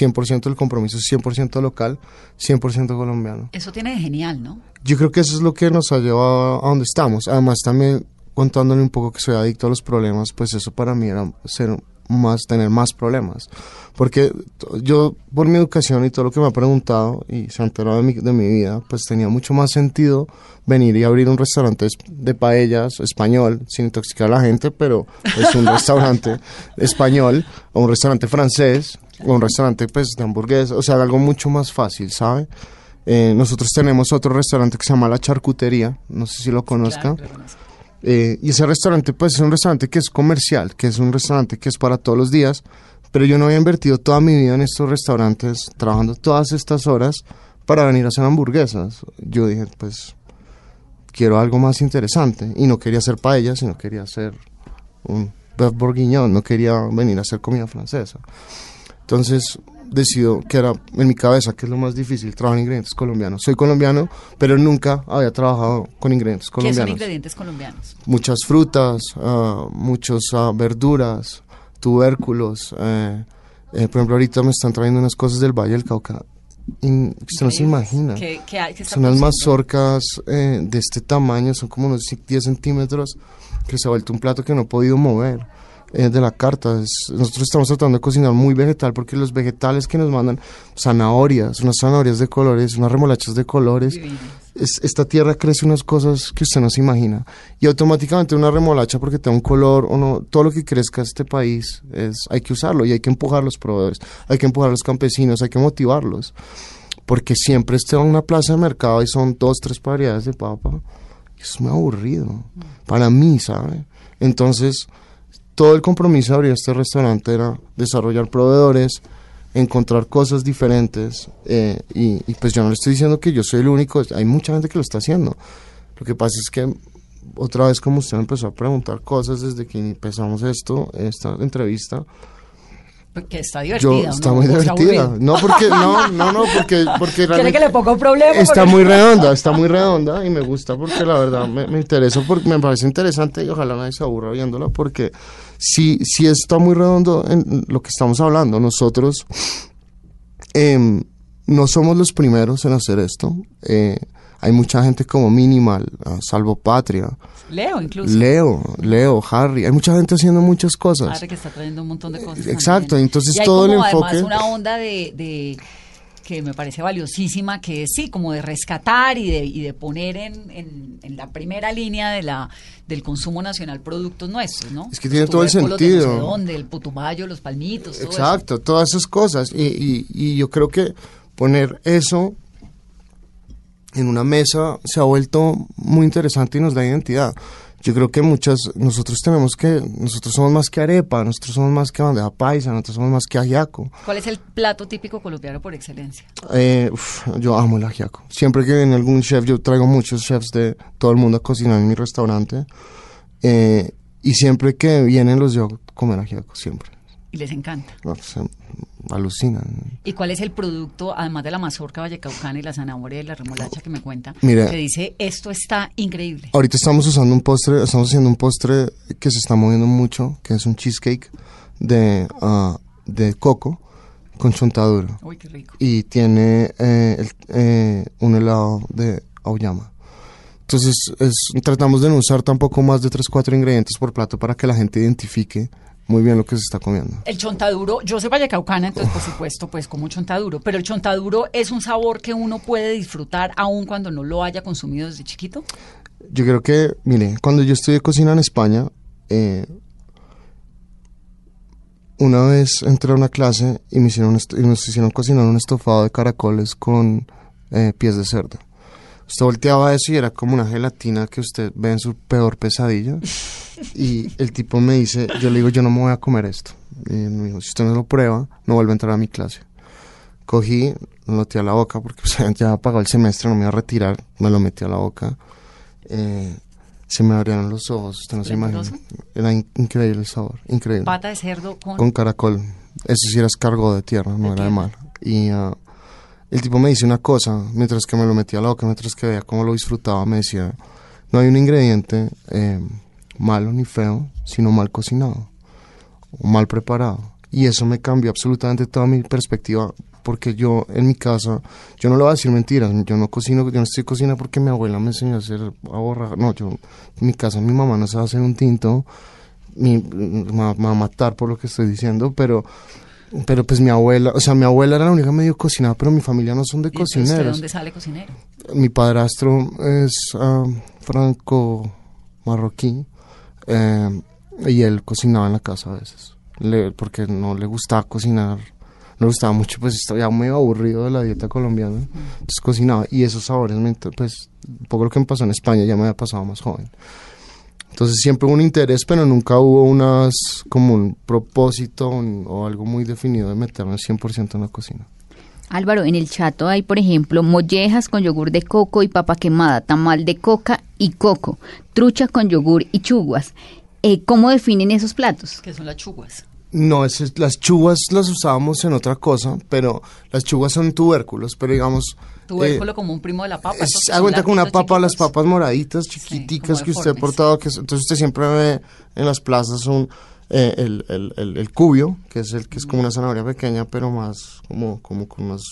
100% del compromiso, es 100% local, 100% colombiano. Eso tiene de genial, ¿no? Yo creo que eso es lo que nos ha llevado a donde estamos. Además, también contándole un poco que soy adicto a los problemas, pues eso para mí era ser más, tener más problemas. Porque yo, por mi educación y todo lo que me ha preguntado y se ha enterado de mi, de mi vida, pues tenía mucho más sentido venir y abrir un restaurante es- de paellas español, sin intoxicar a la gente, pero es un <laughs> restaurante español, o un restaurante francés, o un restaurante pues de hamburguesas, o sea, algo mucho más fácil, ¿sabe? Eh, nosotros tenemos otro restaurante que se llama La Charcutería, no sé si lo conozcan. Claro. Eh, y ese restaurante, pues es un restaurante que es comercial, que es un restaurante que es para todos los días, pero yo no había invertido toda mi vida en estos restaurantes, trabajando todas estas horas para venir a hacer hamburguesas. Yo dije, pues quiero algo más interesante y no quería hacer paella, sino quería hacer un beef bourguignon, no quería venir a hacer comida francesa. Entonces decido que era en mi cabeza que es lo más difícil trabajar en ingredientes colombianos. Soy colombiano, pero nunca había trabajado con ingredientes ¿Qué colombianos son ingredientes colombianos? muchas frutas, ah, muchas ah, verduras, tubérculos. eh, eh, por ejemplo, ahorita me están trayendo unas cosas del Valle del Cauca. in- usted no se imagina. ¿Qué, qué qué Son unas mazorcas eh, de este tamaño, son como unos 10 centímetros, que se ha vuelto un plato que no he podido mover. Eh, de la carta. Es- nosotros estamos tratando de cocinar muy vegetal porque los vegetales que nos mandan, zanahorias, unas zanahorias de colores, unas remolachas de colores, es- esta tierra crece unas cosas que usted no se imagina. Y automáticamente una remolacha porque te da un color o no, todo lo que crezca este país es, hay que usarlo y hay que empujar a los proveedores, hay que empujar a los campesinos, hay que motivarlos. Porque siempre esté en una plaza de mercado y son dos, tres variedades de papa. Es muy aburrido. Para mí, ¿sabe? Entonces, todo el compromiso de abrir este restaurante era desarrollar proveedores, encontrar cosas diferentes eh, y, y pues yo no le estoy diciendo que yo soy el único, hay mucha gente que lo está haciendo. Lo que pasa es que otra vez como usted empezó a preguntar cosas desde que empezamos esto, esta entrevista, Que está divertida. yo ¿no? está muy ¿O está divertida. No porque <laughs> no, no, no, porque porque ¿Quiere realmente que le ponga un problema? está Porque- muy redonda, está muy redonda y me gusta porque la verdad me, me interesa porque me parece interesante y ojalá nadie se aburra viéndola porque sí, sí está muy redondo en lo que estamos hablando. Nosotros em, no somos los primeros en hacer esto. Eh, hay mucha gente como Minimal, ah, Salvo Patria, Leo, incluso. Leo, Leo, Harry. Hay mucha gente haciendo muchas cosas. Harry que está trayendo un montón de cosas. Exacto, también. entonces Y hay todo el como enfoque- Además, una onda de, de- que me parece valiosísima, que es sí, como de rescatar y de, y de poner en, en- en la primera línea de la del consumo nacional productos nuestros, ¿no? Es que tiene Los todo el de sentido. Sé dónde, el putumayo, los palmitos, todo eso. Exacto, todas esas cosas. Y, y- y yo creo que poner eso en una mesa se ha vuelto muy interesante y nos da identidad. Yo creo que muchas, nosotros tenemos que, nosotros somos más que arepa, nosotros somos más que bandeja paisa, nosotros somos más que ajiaco. ¿Cuál es el plato típico colombiano por excelencia? Eh, uf, yo amo el ajiaco. Siempre que viene algún chef, yo traigo muchos chefs de todo el mundo a cocinar en mi restaurante. Eh, y siempre que vienen los yo a comer ajiaco, siempre. Y les encanta. No, se alucinan. ¿Y cuál es el producto, además de la mazorca vallecaucana y la zanahoria y la remolacha que me cuenta, Mira. que dice, esto está increíble? Ahorita estamos usando un postre, estamos haciendo un postre que se está moviendo mucho, que es un cheesecake de, ah, de coco con chontadura. Uy, qué rico. Y tiene eh, el- eh, un helado de auyama. Entonces, es- tratamos de no usar tampoco más de 3, 4 ingredientes por plato para que la gente identifique muy bien lo que se está comiendo. El chontaduro, yo soy vallecaucana, entonces por supuesto, pues como chontaduro, pero el chontaduro es un sabor que uno puede disfrutar aun cuando no lo haya consumido desde chiquito. Yo creo que, mire, cuando yo estudié cocina en España, eh, una vez entré a una clase y, me hicieron y nos hicieron cocinar un estofado de caracoles con eh, pies de cerdo. Usted volteaba eso y era como una gelatina que usted ve en su peor pesadilla. Y el tipo me dice, yo le digo, yo no me voy a comer esto. Y me dijo, si usted no lo prueba, no vuelve a entrar a mi clase. Cogí, lo metí a la boca porque pues, ya pagó el semestre, no me iba a retirar, me lo metí a la boca. Eh, se me abrieron los ojos, usted no se imagina. Era in- increíble el sabor, increíble. Pata de cerdo con... Con caracol. Eso sí era escargot de tierra, no De era de mar. Y ah, el tipo me dice una cosa, mientras que me lo metía a la boca, mientras que veía cómo lo disfrutaba, me decía, no hay un ingrediente eh, malo ni feo, sino mal cocinado o mal preparado. Y eso me cambió absolutamente toda mi perspectiva, porque yo en mi casa, yo no le voy a decir mentiras, yo no cocino, yo no estoy cocina porque mi abuela me enseñó a hacer a borrar, no, yo, en mi casa mi mamá no sabe hacer un tinto, me va a matar por lo que estoy diciendo, pero pero pues mi abuela, o sea, mi abuela era la única medio cocinada, pero mi familia no son de ¿Y entonces ¿De cocineros. dónde sale cocinero? Mi padrastro es ah, franco marroquí eh, y él cocinaba en la casa a veces, le- porque no le gustaba cocinar, no le gustaba mucho, pues estaba muy aburrido de la dieta colombiana, entonces cocinaba y esos sabores, pues un poco lo que me pasó en España ya me había pasado más joven. Entonces siempre hubo un interés, pero nunca hubo unas como un propósito un- o algo muy definido de meterme 100% en la cocina. Álvaro, en el chato hay, por ejemplo, mollejas con yogur de coco y papa quemada, tamal de coca y coco, trucha con yogur y chuguas. Eh, ¿Cómo definen esos platos? Que son las chuguas. No, ese- las chuvas las usábamos en otra cosa, pero las chuvas son tubérculos, pero digamos... Tubérculo eh, como un primo de la papa. es- cuenta con una papa, las chiquitos. papas moraditas, chiquiticas como que usted ha portado, que es- entonces usted siempre ve en las plazas un, eh, el, el, el, el cubio, que es el que es como una zanahoria pequeña, pero más como, como con unas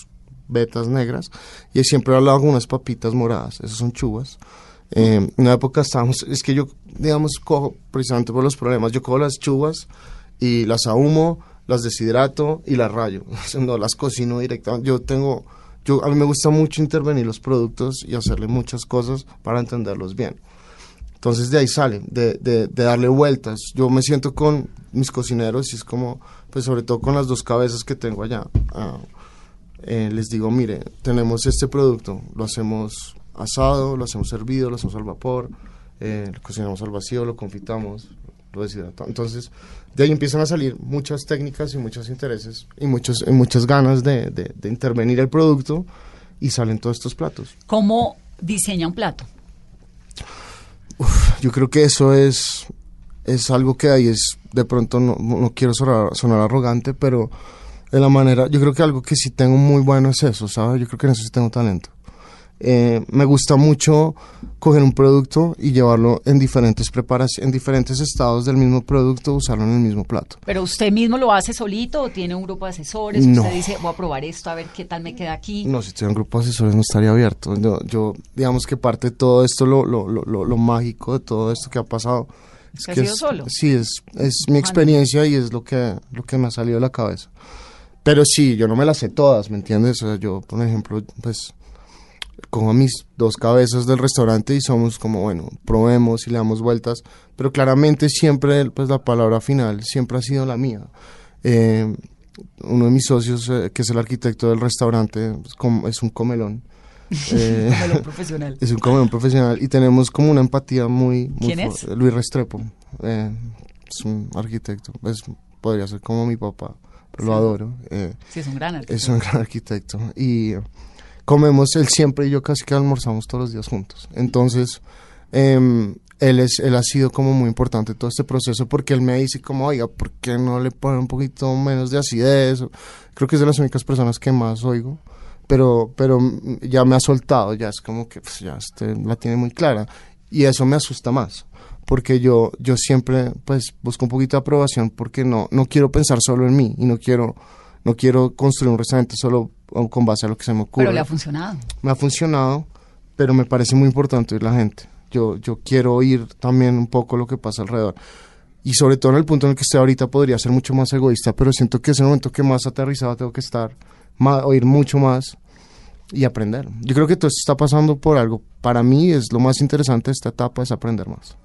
vetas negras, y siempre al lado con unas papitas moradas, esas son chuvas. Eh, en una época estábamos, es que yo, digamos, cojo, precisamente por los problemas, yo cojo las chuvas y las ahumo, las deshidrato y las rayo. <laughs> No las cocino directamente. Yo tengo, a mí me gusta mucho intervenir los productos y hacerle muchas cosas para entenderlos bien. Entonces de ahí sale, de darle vueltas. Yo me siento con mis cocineros y es como, pues sobre todo con las dos cabezas que tengo allá. ah, eh, les digo, mire, tenemos este producto, lo hacemos asado, lo hacemos hervido, lo hacemos al vapor, eh, lo cocinamos al vacío, lo confitamos, lo. Entonces, de ahí empiezan a salir muchas técnicas y muchos intereses y, muchos, y muchas ganas de, de- de intervenir el producto y salen todos estos platos. ¿Cómo diseña un plato? Yo creo que eso es, es algo que ahí es, de pronto no, no quiero sonar, sonar arrogante, pero de la manera, yo creo que algo que sí tengo muy bueno es eso, ¿sabes? Yo creo que en eso sí tengo talento. Eh, me gusta mucho coger un producto y llevarlo en diferentes preparaciones, en diferentes estados del mismo producto, usarlo en el mismo plato. ¿Pero usted mismo lo hace solito o tiene un grupo de asesores? No. Usted dice, voy a probar esto, a ver qué tal me queda aquí. No, si tuviera un grupo de asesores no estaría abierto. Yo, yo digamos que parte de todo esto, lo, lo, lo, lo, mágico de todo esto que ha pasado. Es ¿Que ha sido es- solo? Sí, es, es mi experiencia y es lo que, lo que me ha salido de la cabeza. Pero sí, yo no me las sé todas, ¿me entiendes? O sea, yo, por ejemplo, pues cojo a mis dos cabezas del restaurante y somos como, bueno, probemos y le damos vueltas, pero claramente siempre, pues la palabra final siempre ha sido la mía. Eh, uno de mis socios, eh, que es el arquitecto del restaurante, es, como- es un comelón. <laughs> Eh, profesional. <laughs> es un comelón profesional y tenemos como una empatía muy... muy ¿Quién es? Luis Restrepo. es un arquitecto, es, podría ser como mi papá, pero lo adoro. Sí, es un gran artista. es un gran arquitecto. Y comemos, él siempre y yo casi que almorzamos todos los días juntos. Entonces, em, él, es, él ha sido como muy importante todo este proceso porque él me dice como, oiga, ¿por qué no le ponen un poquito menos de acidez? Creo que es de las únicas personas que más oigo. Pero, pero ya me ha soltado, ya es como que pues, ya este, la tiene muy clara. Y eso me asusta más porque yo, yo siempre pues busco un poquito de aprobación porque no, no quiero pensar solo en mí y no quiero, no quiero construir un restaurante solo con base a lo que se me ocurre. Pero le ha funcionado. me ha funcionado, pero me parece muy importante oír la gente. Yo, yo quiero oír también un poco lo que pasa alrededor. y sobre todo en el punto en el que estoy ahorita podría ser mucho más egoísta, pero siento que es el momento que más aterrizado tengo que estar, ma- oír mucho más y aprender. Yo creo que todo esto está pasando por algo. Para mí es lo más interesante de esta etapa es aprender más.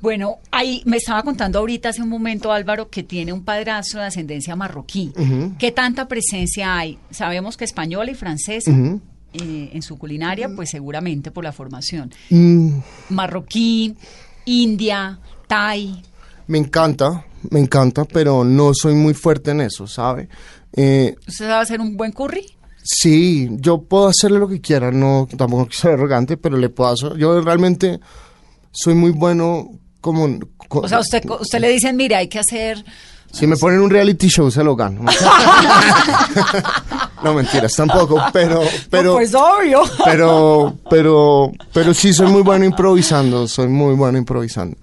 Bueno, ahí me estaba contando ahorita hace un momento Álvaro que tiene un padrastro de ascendencia marroquí. ¿Qué tanta presencia hay? Sabemos que española y francesa eh, en su culinaria, pues seguramente por la formación. Mm, Marroquí, India, Thai. me encanta, me encanta, pero no soy muy fuerte en eso, ¿sabe? Eh, ¿Usted sabe hacer un buen curry? Sí, yo puedo hacerle lo que quiera, no, tampoco ser arrogante, pero le puedo hacer. Yo realmente soy muy bueno como... co- O sea, usted, usted le dicen, mire, hay que hacer... Si me ponen un reality show, se lo gano. <laughs> no, mentiras, tampoco, pero... pero pues obvio. pero, pero, pero sí soy muy bueno improvisando, soy muy bueno improvisando.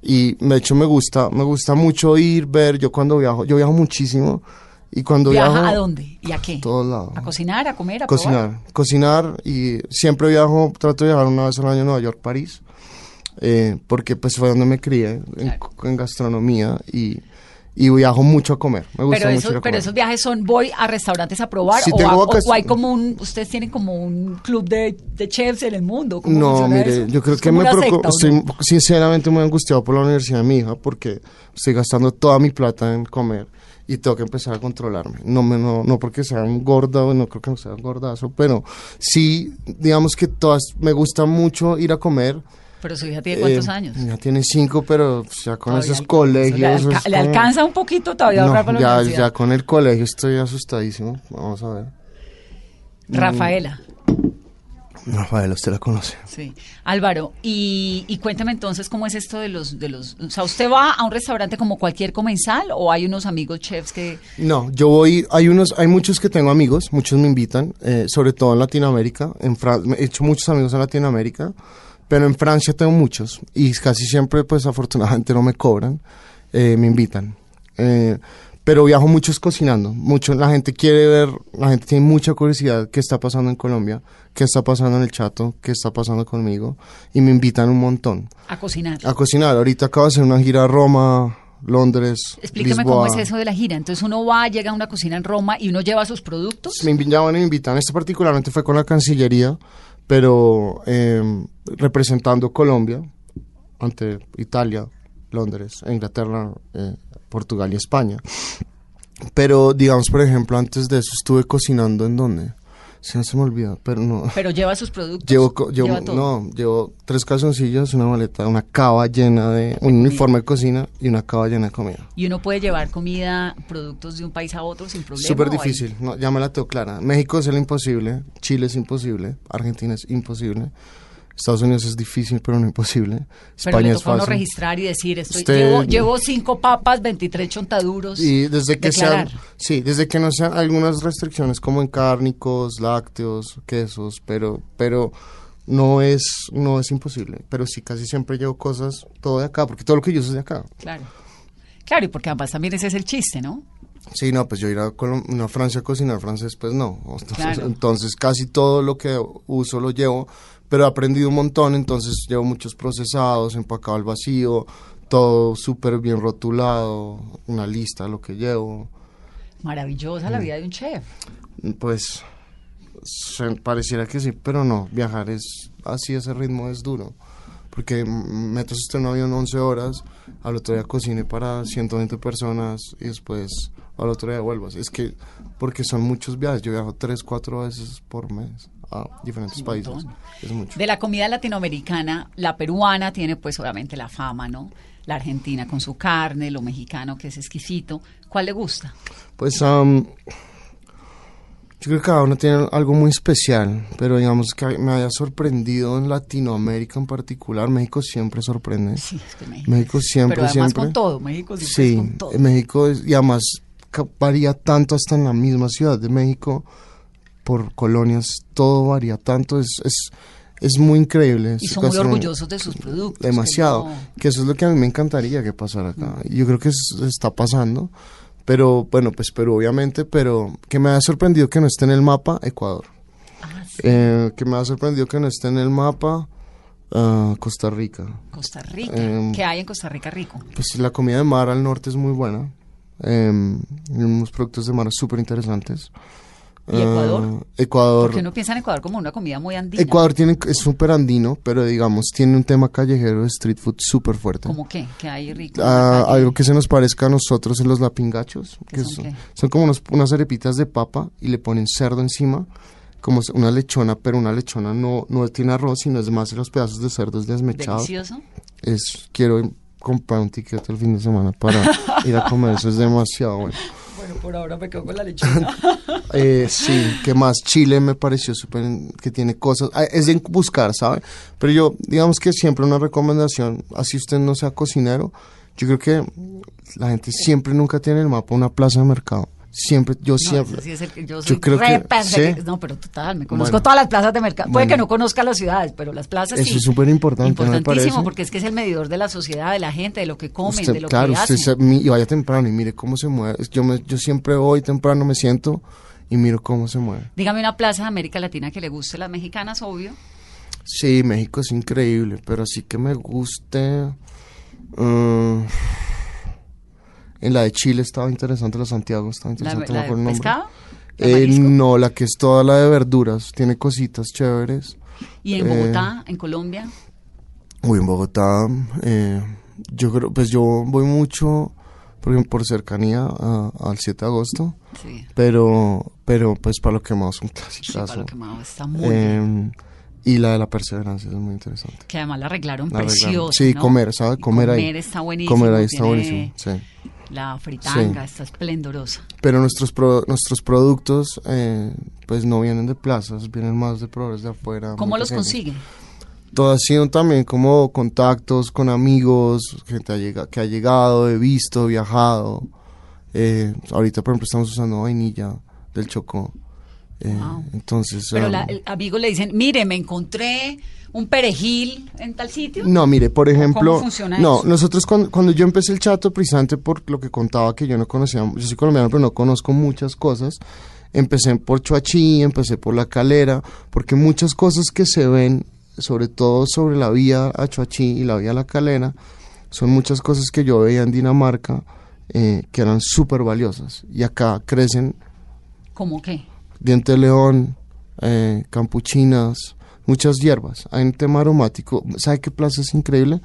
Y de hecho me gusta, me gusta mucho ir, ver, yo cuando viajo, yo viajo muchísimo y cuando ¿Viaja viajo... a dónde? ¿Y a qué? A todos lados. ¿A cocinar, a comer, a probar? Cocinar, cocinar y siempre viajo, trato de viajar una vez al año a Nueva York, París, eh, porque pues fue donde me crié, en, en gastronomía y, y viajo mucho a comer, me gusta Pero, mucho eso- pero comer. esos viajes son, voy a restaurantes a probar o, a- o- hay como un, ustedes tienen como un club de, de chefs en el mundo. ¿Cómo No, mire, eso? yo creo Es que me una preocupa, secta, ¿o estoy sinceramente muy angustiado por la universidad de mi hija porque estoy gastando toda mi plata en comer y tengo que empezar a controlarme. No, me, no, no porque sea un gordo, no creo que no sea un gordazo, pero sí, digamos que todas, me gusta mucho ir a comer. Pero su hija tiene cuántos Eh, años. Ya tiene cinco, pero ya con Todavía esos le- colegios. Le, alca- es le como- alcanza un poquito todavía a No, ahorrar para la ya, universidad. ya con el colegio estoy asustadísimo. Vamos a ver. Rafaela. Rafael, usted la conoce. Sí. Álvaro, y, y cuéntame entonces cómo es esto de los, de los, o sea, ¿usted va a un restaurante como cualquier comensal o hay unos amigos chefs que, No, yo voy, hay unos, hay muchos que tengo amigos, muchos me invitan, eh, sobre todo en Latinoamérica, en Fran- he hecho muchos amigos en Latinoamérica, pero en Francia tengo muchos y casi siempre, pues afortunadamente no me cobran, eh, me invitan. Eh, pero viajo muchos cocinando, mucho, la gente quiere ver, la gente tiene mucha curiosidad qué está pasando en Colombia, qué está pasando en el Chato, qué está pasando conmigo y me invitan un montón a cocinar? a cocinar. Ahorita acabo de hacer una gira a Roma, Londres, Explícame Lisboa. cómo es eso de la gira. Entonces uno va, llega a una cocina en Roma y uno lleva sus productos. me invitaban y me invitan. Este particularmente fue con la Cancillería, pero eh, representando Colombia ante Italia, Londres, Inglaterra, eh, Portugal y España. Pero, digamos, por ejemplo, antes de eso estuve cocinando en dónde? Se me olvida, pero no. Pero lleva <laughs> sus productos. Llevo, llevo- Lleva todo. no, llevo tres calzoncillos, una maleta, una cava llena de, un uniforme de cocina y una cava llena de comida. Y uno puede llevar comida, productos de un país a otro sin problema. Súper ¿o hay- difícil, no, ya me la tengo clara. México es el imposible, Chile es imposible, Argentina es imposible, Estados Unidos es difícil pero no imposible, Pero España le es toca a uno fácil. registrar y decir, estoy, Usted- llevo, llevo cinco papas, 23 chontaduros. Y desde que declarar. sean, sí, desde que no sean algunas restricciones como en cárnicos, lácteos, quesos, pero, pero no es, no es imposible. Pero sí, casi siempre llevo cosas todo de acá, porque todo lo que yo uso es de acá. Claro. Claro, y porque además también ese es el chiste, ¿no? Sí, no, pues yo ir a, Colom- no, a Francia a cocinar francés, pues no. Entonces, Claro. entonces casi todo lo que uso lo llevo, pero he aprendido un montón, entonces llevo muchos procesados, empacado al vacío, todo súper bien rotulado, una lista de lo que llevo. Maravillosa Mm. la vida de un chef. Pues pareciera que sí, pero no, viajar es así, ese ritmo es duro. Porque mm, meto usted en un avión 11 horas, al otro día cocine para 120 personas y después al otro día vuelvas. Es que, porque son muchos viajes, yo viajo 3, 4 veces por mes a diferentes países. montón. Es mucho. De la comida latinoamericana, la peruana tiene pues obviamente la fama, ¿no? La argentina con su carne, lo mexicano que es exquisito. ¿Cuál le gusta? Pues am, yo creo que cada uno tiene algo muy especial, pero digamos que me haya sorprendido en Latinoamérica en particular, México siempre sorprende. Sí, es que México. México siempre, Pero además siempre. con todo, México siempre Sí, es con todo. México es- y además varía tanto hasta en la misma ciudad de México por colonias, todo varía tanto, es, es, es muy increíble. Y son muy orgullosos de sus productos. que Demasiado, no- que eso es lo que a mí me encantaría que pasara acá. Yo creo que es- está pasando, pero bueno, pues Perú obviamente, pero que me ha sorprendido que no esté en el mapa Ecuador. Ah, sí. Eh, que me ha sorprendido que no esté en el mapa Ah, Costa Rica. Costa Rica. Em, ¿Qué hay en Costa Rica rico? Pues la comida de mar al norte es muy buena. Y unos productos de mar súper interesantes. ¿Y Ecuador? Ecuador. Porque uno piensa en Ecuador como una comida muy andina. Ecuador tiene, es súper andino, pero digamos, tiene un tema callejero de street food súper fuerte. ¿Cómo qué? ¿Qué hay rico? Ah, algo que se nos parezca a nosotros en los lapingachos, ¿Qué que son son, qué? son como unos- unas arepitas de papa y le ponen cerdo encima, como una lechona, pero una lechona no, no tiene arroz, sino es más los pedazos de cerdos desmechados. Delicioso. Es, quiero comprar un ticket el fin de semana para <laughs> ir a comer, eso es demasiado bueno. Bueno, por ahora me quedo la lechona. <laughs> Eh, sí, que más Chile me pareció súper que tiene cosas, ah, es de buscar, ¿sabe? Pero yo, digamos que siempre una recomendación, así usted no sea cocinero, yo creo que la gente siempre nunca tiene en el mapa una plaza de mercado. Siempre, yo No, siempre. eso sí es el que yo soy yo creo re que sí. No, pero total, me conozco Bueno. todas las plazas de mercado. Puede Bueno. que no conozca las ciudades, pero las plazas Eso sí. es súper importante, ¿no me Importantísimo, porque es que es el medidor de la sociedad, de la gente, de lo que comen, Usted- de lo claro, que usted hacen. se- mi- y vaya temprano y mire cómo se mueve. Yo, me- yo siempre voy temprano, me siento y miro cómo se mueve. Dígame una plaza de América Latina que le guste, las mexicanas, obvio. Sí, México es increíble, pero sí que me guste. mm, en la de Chile estaba interesante, la de Santiago estaba La, interesante. la acuerdo de pescado, Eh, no, la que es toda la de verduras, tiene cositas chéveres. Y en eh, Bogotá, en Colombia. Uy, en Bogotá, eh, yo creo, pues yo voy mucho, por por cercanía a- al 7 de agosto, Sí, pero, pero pues para lo que más un sí, clásico. para lo quemado, está muy bien. y la de la perseverancia es muy interesante. Que además la arreglaron La arreglaron. Sí, ¿no? comer, ¿sabe? Y Comer ahí. Comer está buenísimo. Comer ahí está tiene buenísimo, sí. La fritanga Sí. está esplendorosa. Pero nuestros pro- nuestros productos, eh, pues no vienen de plazas, vienen más de proveedores de afuera. ¿Cómo los pequeños. consigue? Todo ha sido también como contactos con amigos, gente que ha llegado, he visto, viajado. Eh, ahorita, por ejemplo, estamos usando vainilla del Chocó. Eh, Wow. Entonces... Pero um, la, el amigo le dicen, mire, me encontré un perejil en tal sitio. No, mire, por ejemplo, ¿Cómo funciona no, eso? nosotros cuando, cuando yo empecé el chato, precisamente por lo que contaba que yo no conocía, yo soy colombiano, pero no conozco muchas cosas. Empecé por Chuachi, empecé por La Calera, porque muchas cosas que se ven, sobre todo sobre la vía a Chuachi y la vía a La Calera, son muchas cosas que yo veía en Dinamarca eh, que eran súper valiosas. Y acá crecen ¿Cómo qué? Diente de león, eh, campuchinas, muchas hierbas. Hay un tema aromático. ¿Sabe qué plaza es increíble?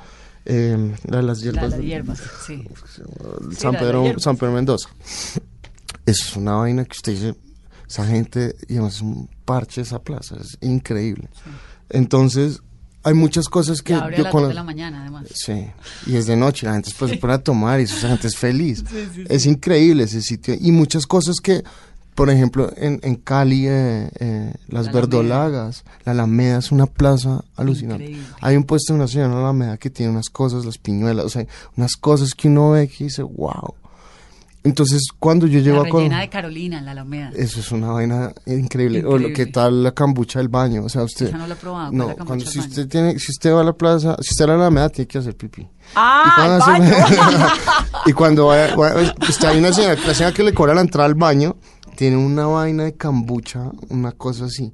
Eh, la de las La, hierbas. las de- hierbas, sí. San, la Pedro, hierbas. San Pedro Mendoza. Es una vaina que usted dice, esa gente, y además es un parche esa plaza, es increíble. Entonces, hay muchas cosas que abre a yo las con la- de la mañana, además. Sí, y es de noche, la gente después se pone a tomar y esa gente es feliz. <laughs> Es increíble ese sitio. Y muchas cosas que, por ejemplo, en, en Cali, eh, eh, las La Alameda. verdolagas, la Alameda es una plaza alucinante. Increíble. Hay un puesto de una señora en la Alameda que tiene unas cosas, las piñuelas, o sea, unas cosas que uno ve que dice, wow. Entonces, cuando yo llego La a Col- rellena de Carolina en la Alameda. eso es una vaina increíble. O lo Increíble. que tal la cambucha del baño, o sea, usted Esa no la he probado, ¿cuál No, la cuando si baño? usted tiene si usted va a la plaza, si usted va a la Alameda tiene que hacer pipí. ¡Ah, y cuando, hace- baño! <laughs> y cuando vaya, vaya- usted hay una señora, la señora que le cobra la entrada al baño, tiene una vaina de cambucha, una cosa así.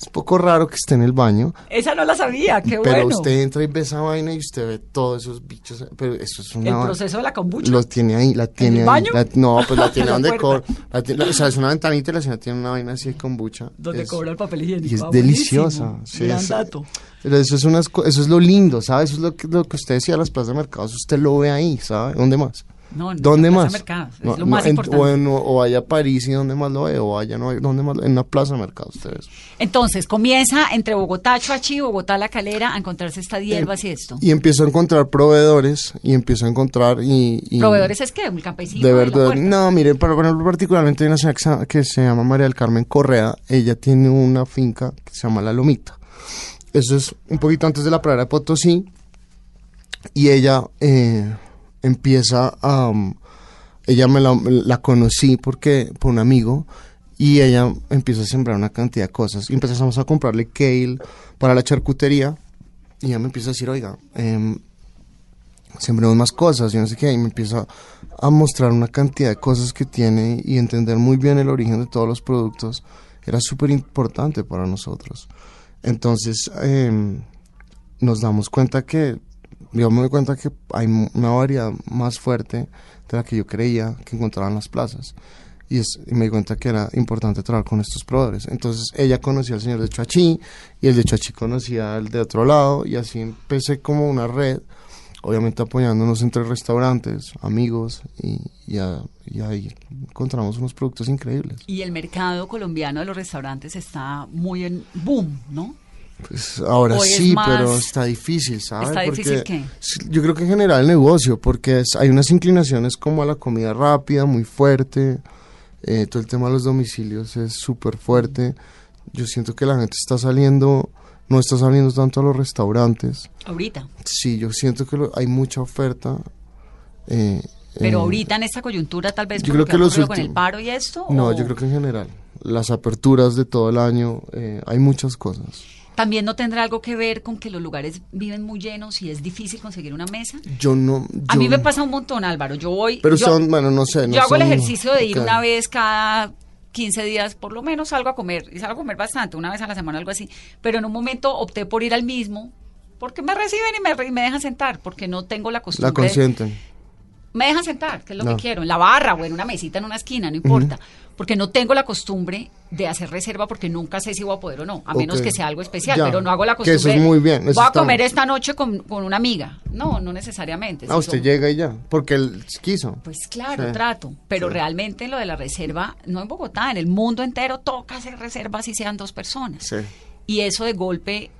Es poco raro que esté en el baño, Esa no la sabía, qué pero bueno. usted entra y ve esa vaina y usted ve todos esos bichos, pero eso es una El proceso de la kombucha. Los tiene ahí, la tiene el ahí. baño? la- no, pues la <laughs> tiene La donde cobra. o sea, es una ventanita y la señora tiene una vaina así de kombucha. Donde Es- cobra el papel higiénico. y es Ah, deliciosa. sí, Gran es- dato. pero eso es, unas, eso es lo lindo, ¿sabes? Eso es lo que, lo que usted decía, las plazas de mercados, usted lo ve ahí, ¿sabe? ¿Dónde más? No, en ¿Dónde la plaza más? de mercados, es No, lo no, más en- o, en- o vaya a París y ¿dónde más lo ve? O vaya, no, ¿dónde más? En una plaza de mercados, ustedes. Entonces, comienza entre Bogotá, Chuachi, Bogotá, La Calera, a encontrarse estas hierbas y esto. Y empiezo a encontrar proveedores y empiezo a encontrar y... y- ¿Proveedores es qué? ¿Un campesino? De verdad, no, mire, por por ejemplo, particularmente hay una señora que se, que se llama María del Carmen Correa, ella tiene una finca que se llama La Lomita. Eso es un poquito antes de la pradera de Potosí, y ella eh, empieza a... um, ella me la, la conocí porque por un amigo, y ella empieza a sembrar una cantidad de cosas. Y empezamos a comprarle kale para la charcutería, y ella me empieza a decir, oiga, em, sembremos más cosas, yo no sé qué, y me empieza a mostrar una cantidad de cosas que tiene y entender muy bien el origen de todos los productos, era súper importante para nosotros. Entonces, eh, nos damos cuenta que, yo me doy cuenta que hay una variedad más fuerte de la que yo creía que encontraba en las plazas. Y, es, y me di cuenta que era importante trabajar con estos proveedores. Entonces ella conocía al señor de Chuachi y el de Chuachi conocía al de otro lado y así empecé como una red, obviamente apoyándonos entre restaurantes, amigos y, y, a- y ahí encontramos unos productos increíbles. Y el mercado colombiano de los restaurantes está muy en boom, ¿no? Pues ahora sí, pero está difícil, ¿sabes? ¿Está difícil Porque qué? Yo creo que en general el negocio, porque es- hay unas inclinaciones como a la comida rápida, muy fuerte, eh, todo el tema de los domicilios es súper fuerte. Yo siento que la gente está saliendo, no está saliendo tanto a los restaurantes. Ahorita. Sí, yo siento que lo- hay mucha oferta. eh, Pero eh, ahorita en esta coyuntura tal vez yo creo que los ocurrido con el últimos- paro y esto. No, o yo creo que en general, las aperturas de todo el año, hay muchas cosas. También no tendrá algo que ver con que los lugares viven muy llenos y es difícil conseguir una mesa. Yo no... A mí me pasa un montón, Álvaro. Yo voy. Pero yo, son, bueno, no sé. no yo hago el ejercicio de ir una vez cada 15 días, por lo menos salgo a comer. Y salgo a comer bastante, una vez a la semana, algo así. Pero en un momento opté por ir al mismo. Porque me reciben y me, y me dejan sentar, porque no tengo la costumbre. La consienten. Me dejan sentar, que es lo No. que quiero, en la barra o en una mesita en una esquina, no importa. Porque no tengo la costumbre de hacer reserva porque nunca sé si voy a poder o no, a menos que sea algo especial, Ya. pero no hago la Que eso costumbre. es muy bien, eso Voy a comer esta noche con, con una amiga. No, no necesariamente. Ah, Si usted son- llega y ya, porque él quiso. Pues claro, Sí. trato. Pero Sí. realmente lo de la reserva, no en Bogotá, en el mundo entero toca hacer reservas si sean dos personas. Sí. Y eso de golpe,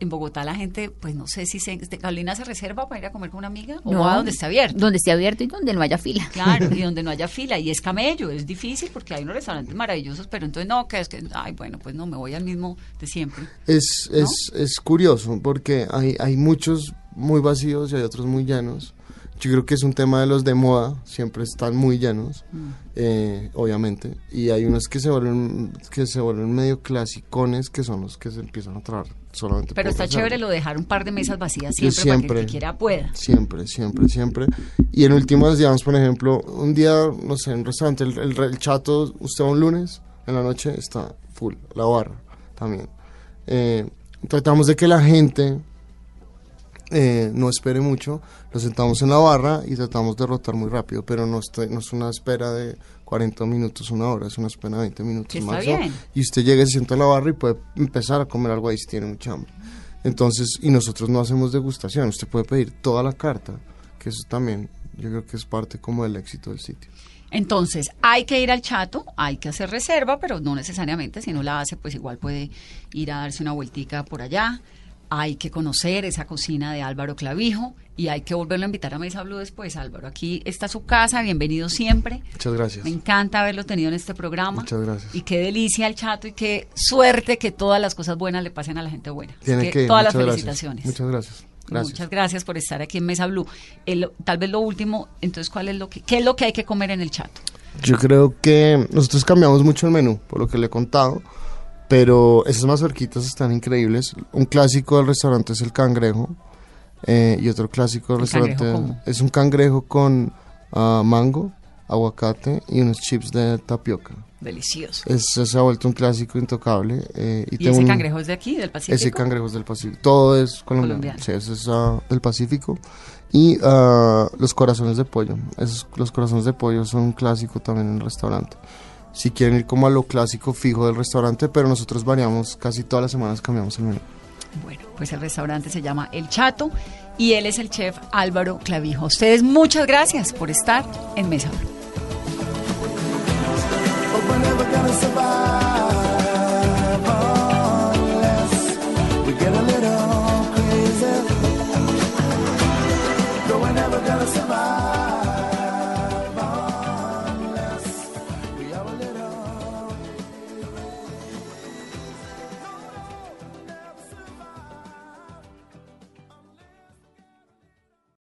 en Bogotá la gente, pues no sé si se, Carolina se reserva para ir a comer con una amiga o No, va donde esté abierto. Donde esté abierto y donde no haya fila. Claro, y <laughs> donde no haya fila, y es camello, es difícil porque hay unos restaurantes maravillosos, pero entonces no, que es que, ay, bueno, pues no, me voy al mismo de siempre. Es, es, es curioso porque hay, hay muchos muy vacíos y hay otros muy llenos. Yo creo que es un tema de los de moda, siempre están muy llenos, Mm. eh, obviamente. Y hay unos que se vuelven que se vuelven medio clasicones, que son los que se empiezan a traer solamente Pero está chévere lo de dejar un par de mesas vacías Yo siempre, para que el siempre. que quiera pueda. Siempre, siempre, siempre. Y en últimas, digamos, por ejemplo, un día, no sé, en un restaurante, el, el- el chato, usted va un lunes, en la noche está full, la barra también. Eh, tratamos de que la gente eh, no espere mucho, lo sentamos en la barra y tratamos de rotar muy rápido, pero no, está- no es una espera de 40 minutos, una hora, es una espera de 20 minutos máximo. Y usted llega y se sienta en la barra y puede empezar a comer algo ahí si tiene mucha hambre. Entonces, y nosotros no hacemos degustación, usted puede pedir toda la carta, que eso también yo creo que es parte como del éxito del sitio. Entonces, hay que ir al chato, hay que hacer reserva, pero no necesariamente, si no la hace, pues igual puede ir a darse una vueltica por allá. Hay que conocer esa cocina de Álvaro Clavijo y hay que volverlo a invitar a Mesa Blue después, Álvaro. Aquí está su casa, bienvenido siempre. Muchas gracias. Me encanta haberlo tenido en este programa. Muchas gracias. Y qué delicia el chato y qué suerte que todas las cosas buenas le pasen a la gente buena. Tiene que todas las gracias. felicitaciones. Muchas gracias. Gracias. Muchas gracias por estar aquí en Mesa Blue. El- tal vez lo último, entonces, ¿cuál es lo que, qué es lo que hay que comer en el chato? Yo creo que nosotros cambiamos mucho el menú, por lo que le he contado, pero esas mazorquitas están increíbles. Un clásico del restaurante es el cangrejo eh, y otro clásico del ¿El cangrejo restaurante es un cangrejo con ah, mango, aguacate y unos chips de tapioca. Delicioso. Es, se ha vuelto un clásico intocable. eh, y ¿Y tengo ese un- cangrejo es de aquí, del Pacífico? Ese cangrejo es del Pacífico. Todo es colombiano. Colombiano. Sí, ese es ah, del Pacífico. Y ah, los corazones de pollo. Esos, los corazones de pollo son un clásico también en el restaurante. Si quieren ir como a lo clásico fijo del restaurante, pero nosotros variamos, casi todas las semanas cambiamos el menú. Bueno, pues el restaurante se llama El Chato y él es el chef Álvaro Clavijo. Ustedes muchas gracias por estar en Mesa